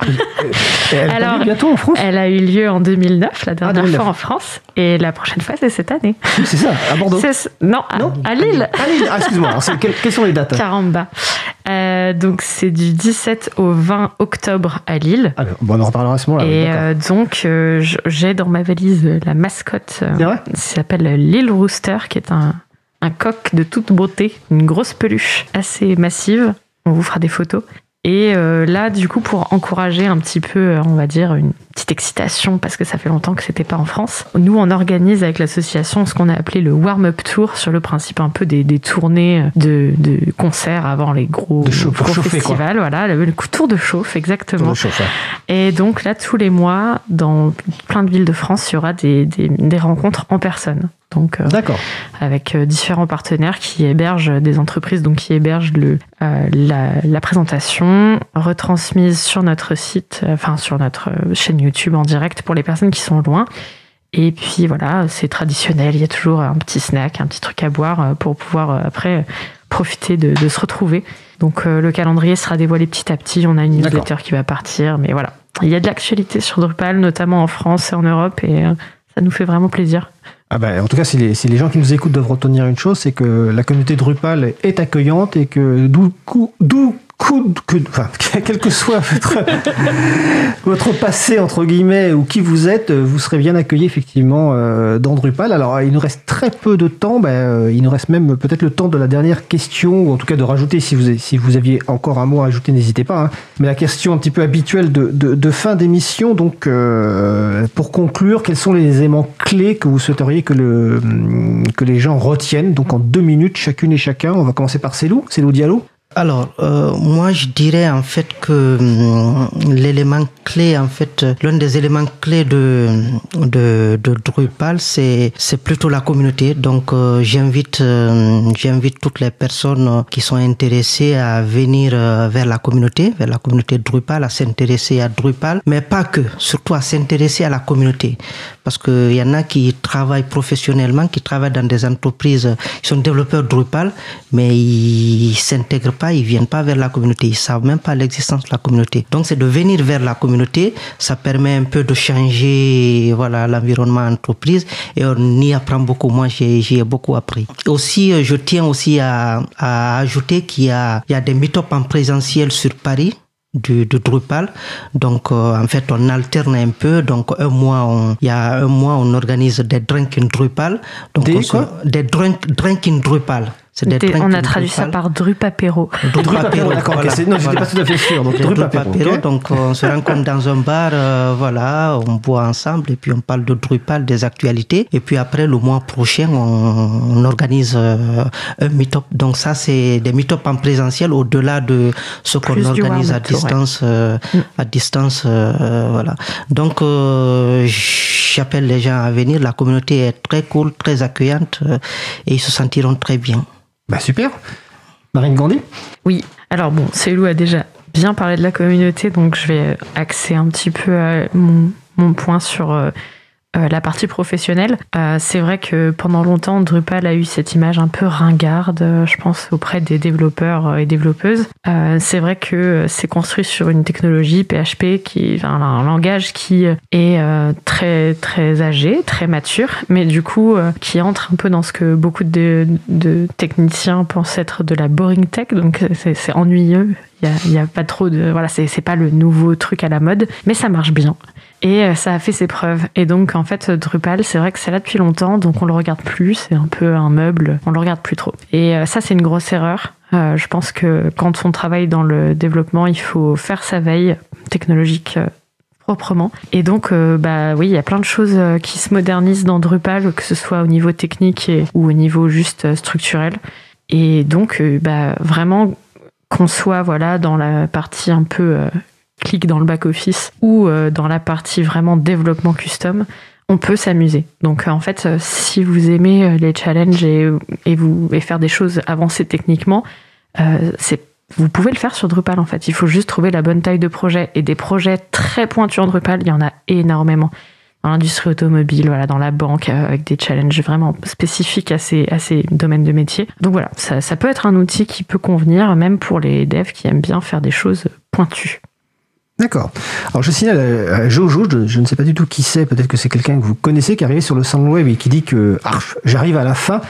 Elle Alors, va lieu bientôt en France? Elle a eu lieu en 2009, la dernière 2009. fois en France, et la prochaine fois c'est cette année. C'est ça, à Bordeaux. Non, à, Non à Lille. À Lille. Ah, excuse-moi. Quelles, quelles sont les dates? Caramba. Euh, donc c'est du 17 au 20 octobre à Lille. Alors, bon, on en reparlera à ce moment-là. et euh, donc euh, j'ai dans ma valise la mascotte euh, C'est vrai? qui s'appelle Lille Rooster, qui est un, un coq de toute beauté, une grosse peluche assez massive. On vous fera des photos. Et euh, là, du coup, pour encourager un petit peu, euh, on va dire, une petite excitation, parce que ça fait longtemps que c'était pas en France, nous, on organise avec l'association ce qu'on a appelé le warm-up tour, sur le principe un peu des, des tournées de, de concerts avant les gros, De chauffe- gros chauffer, quoi. festivals. Voilà, le, le tour de chauffe, exactement. Le chauffeur. Et donc là, tous les mois, dans plein de villes de France, il y aura des, des, des rencontres en personne. Donc, euh, D'accord. avec euh, différents partenaires qui hébergent des entreprises, donc qui hébergent le, euh, la, la présentation, retransmise sur notre site, enfin sur notre chaîne YouTube en direct pour les personnes qui sont loin. Et puis voilà, c'est traditionnel, il y a toujours un petit snack, un petit truc à boire pour pouvoir après profiter de, de se retrouver. Donc euh, le calendrier sera dévoilé petit à petit, on a une newsletter qui va partir, mais voilà. Il y a de l'actualité sur Drupal, notamment en France et en Europe, et euh, ça nous fait vraiment plaisir. Ah bah, en tout cas, si les, si les gens qui nous écoutent doivent retenir une chose, c'est que la communauté Drupal est accueillante et que d'où cou- d'où cou- que, enfin, [laughs] quel que soit votre, votre passé, entre guillemets, ou qui vous êtes, vous serez bien accueillis effectivement euh, dans Drupal. Alors, il nous reste très peu de temps. Ben, euh, il nous reste même peut-être le temps de la dernière question, ou en tout cas de rajouter, si vous, si vous aviez encore un mot à ajouter, n'hésitez pas. hein. Mais la question un petit peu habituelle de, de, de fin d'émission, donc euh, pour conclure, quels sont les éléments clés que vous souhaiteriez que, le, que les gens retiennent? Donc en deux minutes, chacune et chacun. On va commencer par Célou. Célou Diallo. Alors, euh, moi, je dirais en fait que hum, l'élément clé, en fait, l'un des éléments clés de, de, de Drupal, c'est, c'est plutôt la communauté. Donc, euh, j'invite, euh, j'invite toutes les personnes euh, qui sont intéressées à venir euh, vers la communauté, vers la communauté Drupal, à s'intéresser à Drupal, mais pas que, surtout à s'intéresser à la communauté. Parce qu'il y en a qui travaillent professionnellement, qui travaillent dans des entreprises, euh, ils sont développeurs Drupal, mais ils s'intègrent pas, ils viennent pas vers la communauté, ils savent même pas l'existence de la communauté. Donc c'est de venir vers la communauté, ça permet un peu de changer voilà l'environnement entreprise et on y apprend beaucoup. Moi j'ai beaucoup appris. Aussi euh, je tiens aussi à, à ajouter qu'il y a il y a des meet-up en présentiel sur Paris du, de Drupal. Donc, euh, en fait, on alterne un peu. Donc, un mois, on, il y a un mois, on organise des drinks in Drupal. Donc, Des on se- Des drink, drink in Drupal. On a traduit ça Drupal. par [laughs] Drupapéro. Drupapéro, d'accord. voilà, non, j'étais voilà. pas tout à fait sûr. Donc Drupapéro. [laughs] Donc on se rencontre dans un bar, euh, voilà, on boit ensemble et puis on parle de Drupal, des actualités. Et puis après, le mois prochain, on, on organise euh, un meet-up. Donc ça, c'est des meet-up en présentiel au-delà de ce qu'on organise à ouais. distance. euh, À distance, voilà. Donc euh, j'appelle les gens à venir. La communauté est très cool, très accueillante euh, et ils se sentiront très bien. Bah super. Marine Gandhi. Oui, alors bon, Célou a déjà bien parlé de la communauté, donc je vais axer un petit peu euh, mon, mon point sur euh, la partie professionnelle, euh, c'est vrai que pendant longtemps, Drupal a eu cette image un peu ringarde, euh, je pense, auprès des développeurs et développeuses. c'est vrai que c'est construit sur une technologie PHP qui, enfin, un langage qui est très très âgé, très mature, mais du coup qui entre un peu dans ce que beaucoup de, de techniciens pensent être de la boring tech, donc c'est ennuyeux. Il n'y a, a, pas trop de voilà, c'est pas le nouveau truc à la mode, mais ça marche bien. Et euh, ça a fait ses preuves. Et donc, en fait, Drupal, c'est vrai que c'est là depuis longtemps, donc on le regarde plus. C'est un peu un meuble, on le regarde plus trop. Et euh, ça, c'est une grosse erreur. Euh, je pense que quand on travaille dans le développement, il faut faire sa veille technologique proprement. Et donc, bah oui, il y a plein de choses qui se modernisent dans Drupal, que ce soit au niveau technique ou au niveau juste structurel. Et donc, bah vraiment qu'on soit voilà dans la partie un peu clique dans le back-office ou euh, dans la partie vraiment développement custom, on peut s'amuser. Donc euh, en fait, euh, si vous aimez les challenges et, vous, et faire des choses avancées techniquement, vous pouvez le faire sur Drupal en fait. Il faut juste trouver la bonne taille de projet. Et des projets très pointus en Drupal, il y en a énormément. Dans l'industrie automobile, voilà, dans la banque, avec des challenges vraiment spécifiques à ces, à ces domaines de métier. Donc voilà, ça, ça peut être un outil qui peut convenir même pour les devs qui aiment bien faire des choses pointues. D'accord. Alors je signale à Jojo, je, ne sais pas du tout qui c'est, peut-être que c'est quelqu'un que vous connaissez qui est arrivé sur le salon web et qui dit que j'arrive à la fin,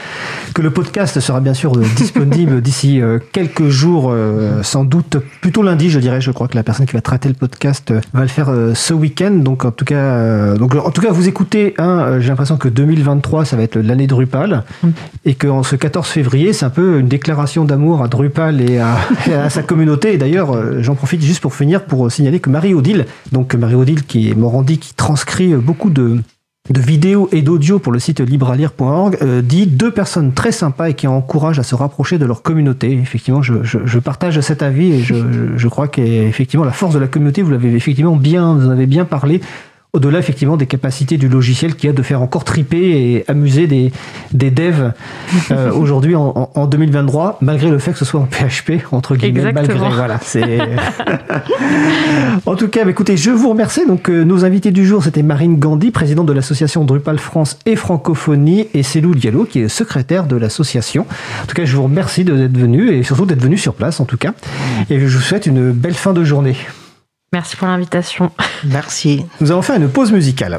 que le podcast sera bien sûr euh, [laughs] disponible d'ici euh, quelques jours, euh, sans doute plutôt lundi, je dirais. Je crois que la personne qui va traiter le podcast va le faire ce week-end. Donc en tout cas, donc en tout cas, vous écoutez. Hein, J'ai l'impression que 2023, ça va être l'année Drupal mm. et qu'en ce 14 février, c'est un peu une déclaration d'amour à Drupal et à, [laughs] et à sa communauté. Et d'ailleurs, j'en profite juste pour finir pour signaler Marie-Odile, donc Marie-Odile qui est Morandi, qui transcrit beaucoup de, vidéos et d'audio pour le site libralire.org, euh, dit deux personnes très sympas et qui encouragent à se rapprocher de leur communauté. Effectivement, je, partage cet avis et je, je crois qu'effectivement la force de la communauté, vous l'avez effectivement bien, vous en avez bien parlé au-delà effectivement des capacités du logiciel qui a de faire encore triper et amuser des, des devs euh, [laughs] aujourd'hui en, en, 2023, malgré le fait que ce soit en PHP, entre guillemets, malgré. Voilà, c'est. [laughs] en tout cas, bah, écoutez, je vous remercie. Donc, euh, nos invités du jour, c'était Marine Gandhi, présidente de l'association Drupal France et Francophonie, et Célou Diallo, qui est secrétaire de l'association. En tout cas, je vous remercie d'être venu et surtout d'être venu sur place, en tout cas. Et je vous souhaite une belle fin de journée. Merci pour l'invitation. Merci. Nous allons faire une pause musicale.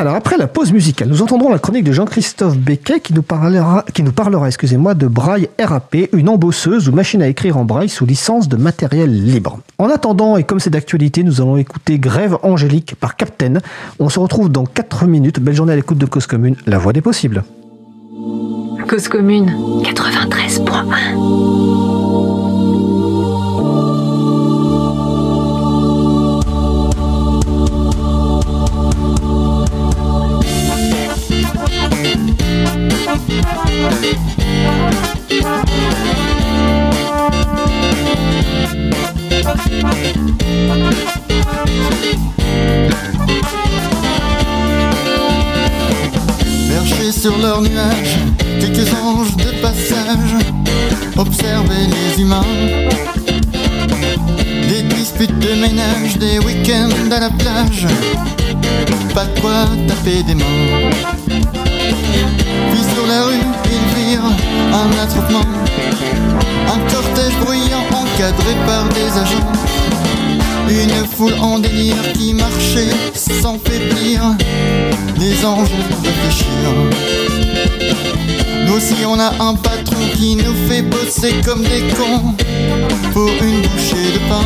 Alors après la pause musicale, nous entendrons la chronique de Jean-Christophe Becquet qui nous parlera, qui nous parlera excusez-moi, de Braille RAP, une embosseuse ou machine à écrire en braille sous licence de matériel libre. En attendant, et comme c'est d'actualité, nous allons écouter Grève Angélique par Captain. On se retrouve dans 4 minutes. Belle journée à l'écoute de Cause Commune, la voix des possibles. Cause Commune 93.1 sur leur nuage, quelques anges de passage, observer les humains. Des disputes de ménage, des week-ends à la plage, pas de quoi taper des mains. Puis sur la rue, ils virent un attroupement, un cortège bruyant encadré par des agents. Une foule en délire qui marchait sans faiblir, les anges réfléchir. Nous aussi on a un patron qui nous fait bosser comme des cons pour une bouchée de pain.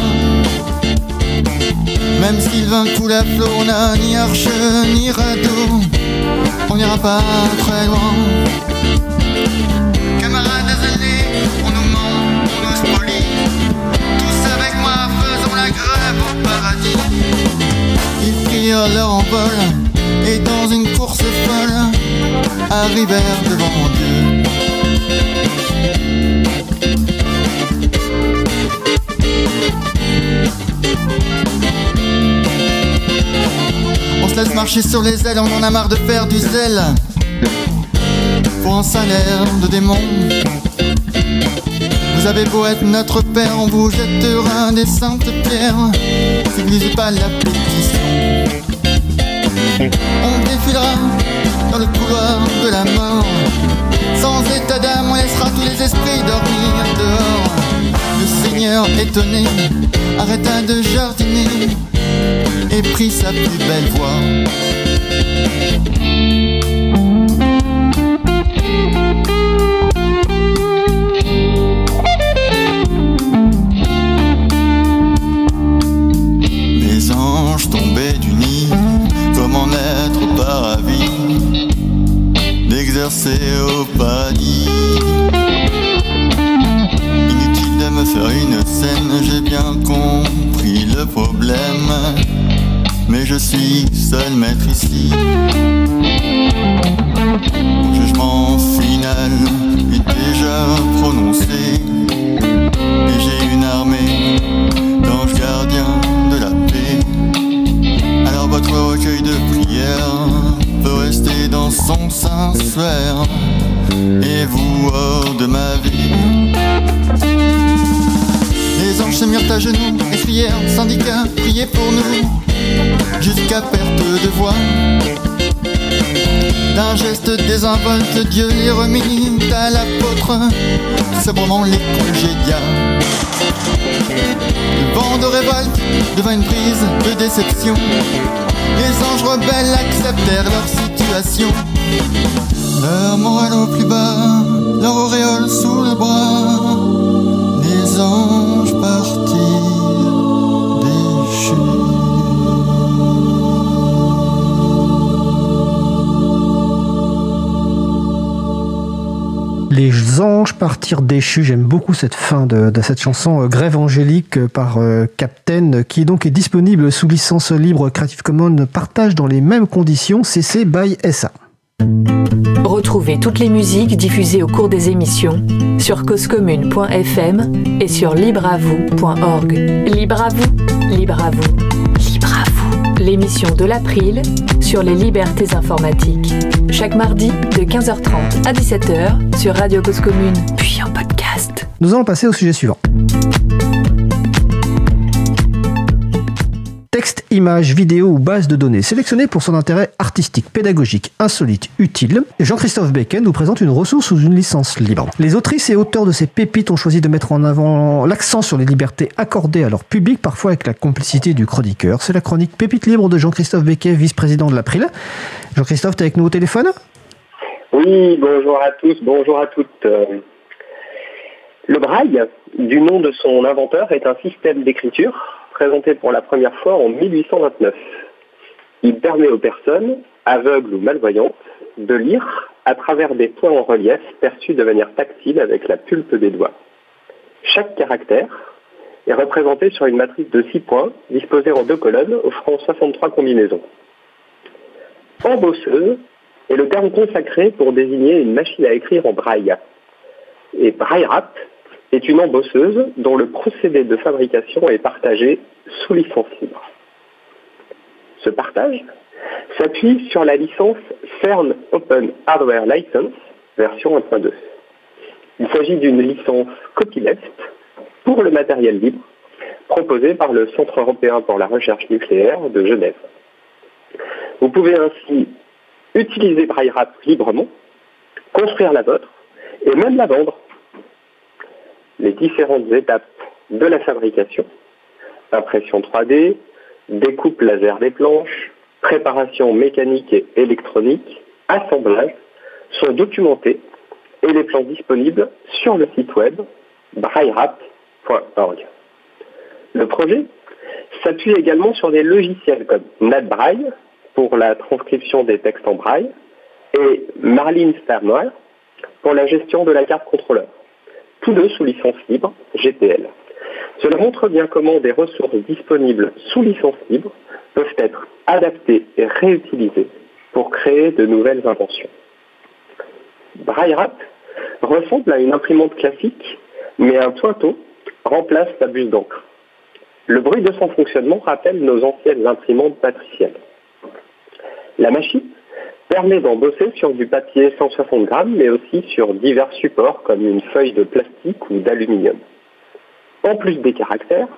Même Sylvain coule à flot, on n'a ni arche ni radeau, on n'ira pas très loin. Prirent leur envol et dans une course folle arrivèrent devant Dieu. On se laisse marcher sur les ailes, on en a marre de faire du zèle pour un salaire de démon. Vous avez beau être notre père, on vous jettera des saintes pierres. N'utilisez pas la pétition. On défilera dans le couloir de la mort. Sans état d'âme, on laissera tous les esprits dormir dehors. Le Seigneur étonné arrêta de jardiner et prit sa plus belle voix. Les anges tombaient d'exercer au paradis. Inutile de me faire une scène, j'ai bien compris le problème, mais je suis seul maître ici. Mon jugement final est déjà prononcé, et j'ai une armée d'anges gardiens de la paix. Alors votre recueil de prières dans son sanctuaire et vous hors de ma vie. Les anges se mirent à genoux, crièrent, syndicats, priez pour nous, jusqu'à perte de voix. D'un geste désinvolte, Dieu les remit à l'apôtre, sobrement les congédia. Le vent de révolte devint une prise de déception. Les anges rebelles acceptèrent leur situation. Leur morale au plus bas, leur auréole sous le bras. Les anges Les anges partirent déchus. J'aime beaucoup cette fin de, cette chanson euh, Grève angélique euh, par euh, Captain, qui donc est disponible sous licence libre Creative Commons, partage dans les mêmes conditions CC by SA. Retrouvez toutes les musiques diffusées au cours des émissions sur causecommune.fm et sur libreavoue.org. Libre à vous, libre à vous, libre vous. L'émission de l'April sur les libertés informatiques. Chaque mardi de 15h30 à 17h sur Radio Cause Commune, puis en podcast. Nous allons passer au sujet suivant. Texte, images, vidéos ou bases de données sélectionnées pour son intérêt artistique, pédagogique, insolite, utile, Jean-Christophe Bacon nous présente une ressource sous une licence libre. Les autrices et auteurs de ces pépites ont choisi de mettre en avant l'accent sur les libertés accordées à leur public, parfois avec la complicité du chroniqueur. C'est la chronique Pépite libre de Jean-Christophe Becquet, vice-président de l'April. Jean-Christophe, tu es avec nous au téléphone? Oui, bonjour à tous, bonjour à toutes. Euh, Le braille, du nom de son inventeur, est un système d'écriture présenté pour la première fois en 1829. Il permet aux personnes, aveugles ou malvoyantes, de lire à travers des points en relief perçus de manière tactile avec la pulpe des doigts. Chaque caractère est représenté sur une matrice de 6 points disposée en deux colonnes offrant 63 combinaisons. Embosseuse est le terme consacré pour désigner une machine à écrire en braille. Et braille rap est une embosseuse dont le procédé de fabrication est partagé sous licence libre. Ce partage s'appuie sur la licence CERN Open Hardware License version 1.2. Il s'agit d'une licence copyleft pour le matériel libre proposée par le Centre européen pour la recherche nucléaire de Genève. Vous pouvez ainsi utiliser BrailleRap librement, construire la vôtre et même la vendre. Les différentes étapes de la fabrication, impression 3D, découpe laser des planches, préparation mécanique et électronique, assemblage, sont documentées et les plans disponibles sur le site web braillerap.org. Le projet s'appuie également sur des logiciels comme NetBraille pour la transcription des textes en braille et Marlin Firmware pour la gestion de la carte contrôleur, tous deux sous licence libre GPL. Cela montre bien comment des ressources disponibles sous licence libre peuvent être adaptées et réutilisées pour créer de nouvelles inventions. BrailleRap ressemble à une imprimante classique, mais un toiteau remplace la buse d'encre. Le bruit de son fonctionnement rappelle nos anciennes imprimantes patricielles. La machine permet d'en bosser sur du papier 160 grammes, mais aussi sur divers supports comme une feuille de plastique ou d'aluminium. En plus des caractères,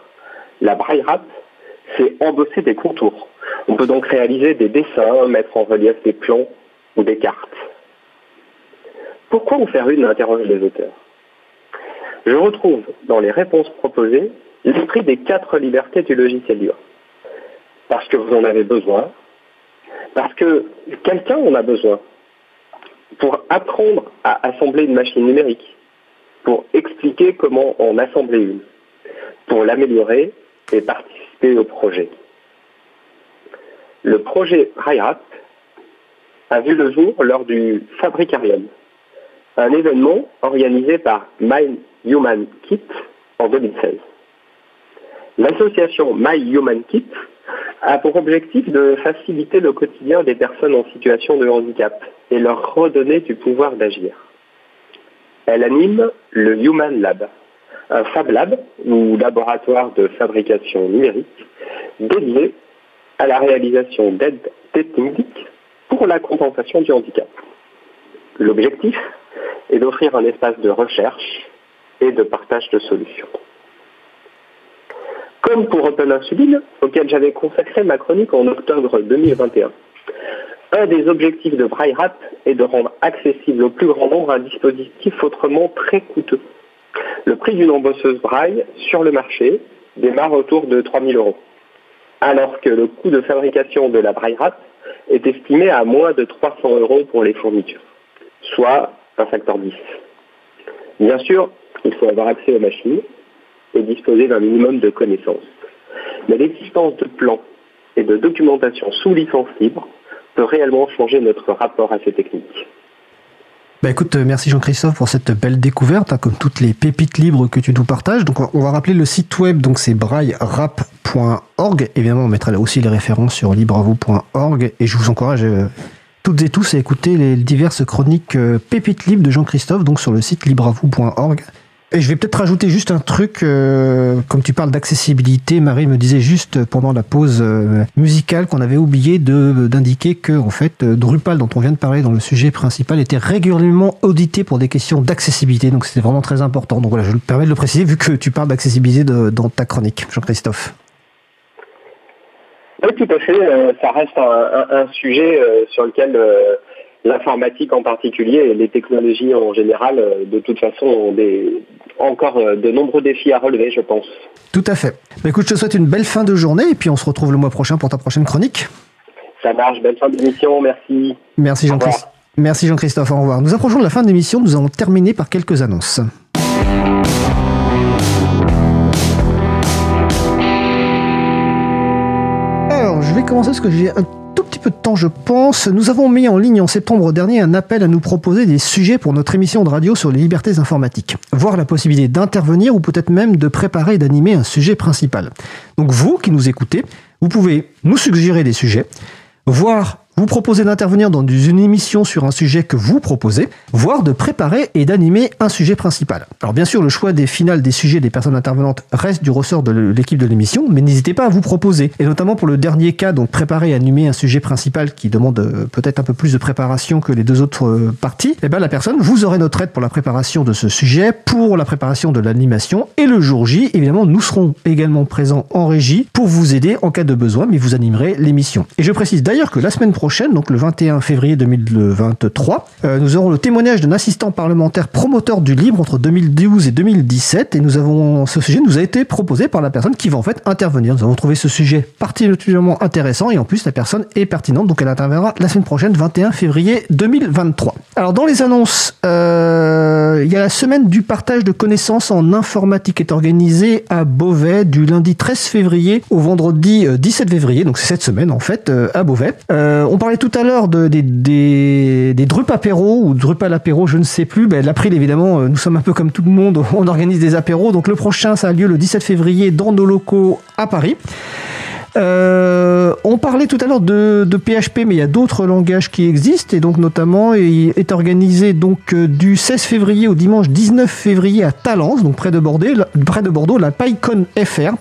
la braille wrap, c'est embosser des contours. On peut donc réaliser des dessins, mettre en relief des plans ou des cartes. Pourquoi en faire une interroge les auteurs? Je retrouve dans les réponses proposées l'esprit des quatre libertés du logiciel libre. Parce que vous en avez besoin, parce que quelqu'un en a besoin pour apprendre à assembler une machine numérique, pour expliquer comment en assembler une, pour l'améliorer et participer au projet. Le projet RIAP a vu le jour lors du Fabricarium, un événement organisé par My Human Kit en 2016. L'association My Human Kit a pour objectif de faciliter le quotidien des personnes en situation de handicap et leur redonner du pouvoir d'agir. Elle anime le Human Lab, un Fab Lab ou laboratoire de fabrication numérique dédié à la réalisation d'aides techniques pour la compensation du handicap. L'objectif est d'offrir un espace de recherche et de partage de solutions. Comme pour Open Insuline, auquel j'avais consacré ma chronique en octobre 2021. Un des objectifs de Braille est de rendre accessible au plus grand nombre un dispositif autrement très coûteux. Le prix d'une embosseuse Braille sur le marché démarre autour de 3 000 euros, alors que le coût de fabrication de la Braille est estimé à moins de 300 euros pour les fournitures, soit un facteur 10. Bien sûr, il faut avoir accès aux machines et disposer d'un minimum de connaissances. Mais l'existence de plans et de documentation sous licence libre peut réellement changer notre rapport à ces techniques. Bah écoute, euh, merci Jean-Christophe pour cette belle découverte, hein, comme toutes les pépites libres que tu nous partages. Donc on va rappeler le site web, donc c'est braillerap.org. Évidemment, on mettra là aussi les références sur libravou.org et je vous encourage euh, toutes et tous à écouter les diverses chroniques euh, pépites libres de Jean-Christophe, donc sur le site libravou.org. Et je vais peut-être rajouter juste un truc, euh, comme tu parles d'accessibilité, Marie me disait juste pendant la pause euh, musicale qu'on avait oublié de d'indiquer que en fait euh, Drupal dont on vient de parler dans le sujet principal était régulièrement audité pour des questions d'accessibilité, donc c'était vraiment très important. Donc voilà, je me permets de le préciser vu que tu parles d'accessibilité dans ta chronique, Jean-Christophe. Oui, tout à fait. ça reste un sujet sur lequel l'informatique en particulier et les technologies en général, euh, de toute façon, ont des, encore euh, de nombreux défis à relever, je pense. Tout à fait. Écoute, je te souhaite une belle fin de journée et puis on se retrouve le mois prochain pour ta prochaine chronique. Ça marche, belle fin d'émission, merci. Merci Jean-Christophe. Merci Jean-Christophe, au revoir. Nous approchons de la fin de l'émission, nous allons terminer par quelques annonces. Alors, je vais commencer parce que j'ai un peu de temps, je pense. Nous avons mis en ligne en septembre dernier un appel à nous proposer des sujets pour notre émission de radio sur les libertés informatiques. Voir la possibilité d'intervenir ou peut-être même de préparer et d'animer un sujet principal. Donc vous qui nous écoutez, vous pouvez nous suggérer des sujets, voir vous proposez d'intervenir dans une émission sur un sujet que vous proposez, voire de préparer et d'animer un sujet principal. Alors bien sûr, le choix des finales des sujets des personnes intervenantes reste du ressort de l'équipe de l'émission, mais n'hésitez pas à vous proposer. Et notamment pour le dernier cas, donc préparer et animer un sujet principal qui demande euh, peut-être un peu plus de préparation que les deux autres euh, parties, eh bien la personne, vous aurez notre aide pour la préparation de ce sujet, pour la préparation de l'animation, et le jour J, évidemment, nous serons également présents en régie pour vous aider en cas de besoin, mais vous animerez l'émission. Et je précise d'ailleurs que la semaine prochaine, prochaine, donc le 21 février 2023. Euh, nous aurons le témoignage d'un assistant parlementaire promoteur du libre entre 2012 et 2017 et nous avons ce sujet nous a été proposé par la personne qui va en fait intervenir. Nous avons trouvé ce sujet particulièrement intéressant et en plus la personne est pertinente donc elle interviendra la semaine prochaine 21 février 2023. Alors dans les annonces, euh, il y a la semaine du partage de connaissances en informatique qui est organisée à Beauvais du lundi 13 février au vendredi 17 euh, février, donc c'est cette semaine en fait à Beauvais on parlait tout à l'heure de, des, des, des Drup apéros ou Drupal apéro, je ne sais plus. Ben, L'April, évidemment, euh, nous sommes un peu comme tout le monde, [laughs] on organise des apéros. Donc le prochain, ça a lieu le 17 février dans nos locaux à Paris. Euh, on parlait tout à l'heure de, PHP, mais il y a d'autres langages qui existent et donc notamment il est organisé donc euh, du 16 février au dimanche 19 février à Talence, donc près de Bordeaux, près de Bordeaux, la PyCon FR,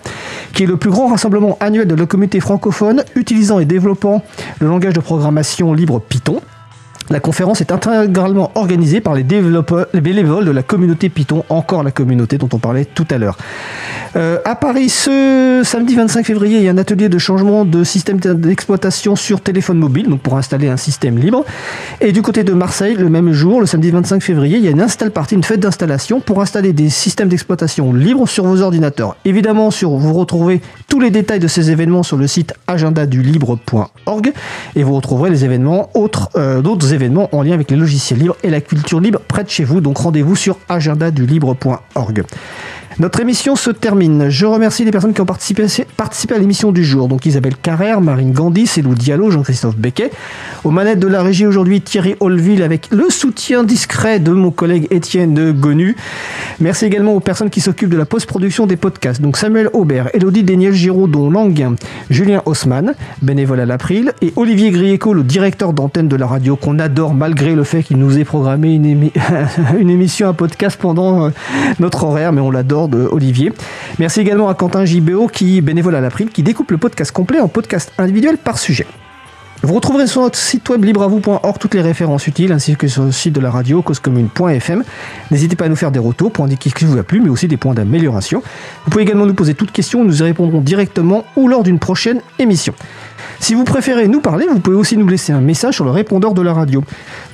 qui est le plus grand rassemblement annuel de la communauté francophone utilisant et développant le langage de programmation libre Python. La conférence est intégralement organisée par les bénévoles de la communauté Python, encore la communauté dont on parlait tout à l'heure. Euh, à Paris, ce samedi 25 février, il y a un atelier de changement de système d'exploitation sur téléphone mobile, donc pour installer un système libre. Et du côté de Marseille, le même jour, le samedi 25 février, il y a une install party, une fête d'installation pour installer des systèmes d'exploitation libres sur vos ordinateurs. Évidemment, vous retrouvez tous les détails de ces événements sur le site agendadulibre.org et vous retrouverez les événements autres, euh, d'autres événements en lien avec les logiciels libres et la culture libre près de chez vous. Donc rendez-vous sur agendadulibre.org. Notre émission se termine. Je remercie les personnes qui ont participé, à l'émission du jour. Donc Isabelle Carrère, Marine Gandhi, Célou Diallo, Jean-Christophe Becquet. Aux manettes de la régie aujourd'hui, Thierry Olville avec le soutien discret de mon collègue Étienne Gonu. Merci également aux personnes qui s'occupent de la post-production des podcasts. Donc Samuel Aubert, Elodie Daniel Giraudon Languin, Julien Haussmann, bénévole à l'April, et Olivier Grieco, le directeur d'antenne de la radio qu'on adore malgré le fait qu'il nous ait programmé [laughs] une, émission, un podcast pendant euh, notre horaire, mais on l'adore de Olivier. Merci également à Quentin JBO qui bénévole à l'April, qui découpe le podcast complet en podcast individuel par sujet. Vous retrouverez sur notre site web libreavou.org toutes les références utiles ainsi que sur le site de la radio causecommune.fm. N'hésitez pas à nous faire des retours pour indiquer ce qui vous a plu mais aussi des points d'amélioration. Vous pouvez également nous poser toutes questions, nous y répondrons directement ou lors d'une prochaine émission. Si vous préférez nous parler, vous pouvez aussi nous laisser un message sur le répondeur de la radio.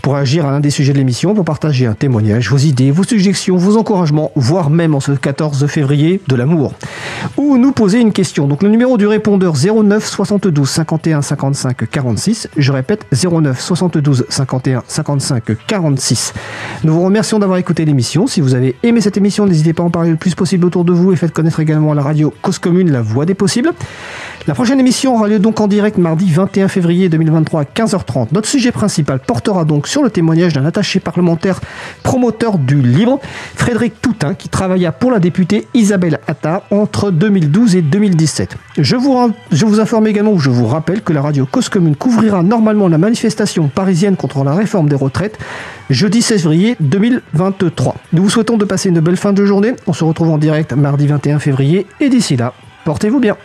Pour agir à l'un des sujets de l'émission, pour partager un témoignage, vos idées, vos suggestions, vos encouragements, voire même en ce 14 février de l'amour. Ou nous poser une question. Donc le numéro du répondeur 09 72 51 55 46. Je répète 09 72 51 55 46. Nous vous remercions d'avoir écouté l'émission. Si vous avez aimé cette émission, n'hésitez pas à en parler le plus possible autour de vous et faites connaître également la radio Cause Commune, la voix des possibles. La prochaine émission aura lieu donc en direct mardi 21 février 2023 à 15h30. Notre sujet principal portera donc sur le témoignage d'un attaché parlementaire promoteur du livre, Frédéric Toutin, qui travailla pour la députée Isabelle Attard entre 2012 et 2017. Je vous, je vous informe également, ou je vous rappelle, que la radio Cause Commune couvrira normalement la manifestation parisienne contre la réforme des retraites jeudi 16 février 2023. Nous vous souhaitons de passer une belle fin de journée. On se retrouve en direct mardi 21 février et d'ici là, portez-vous bien.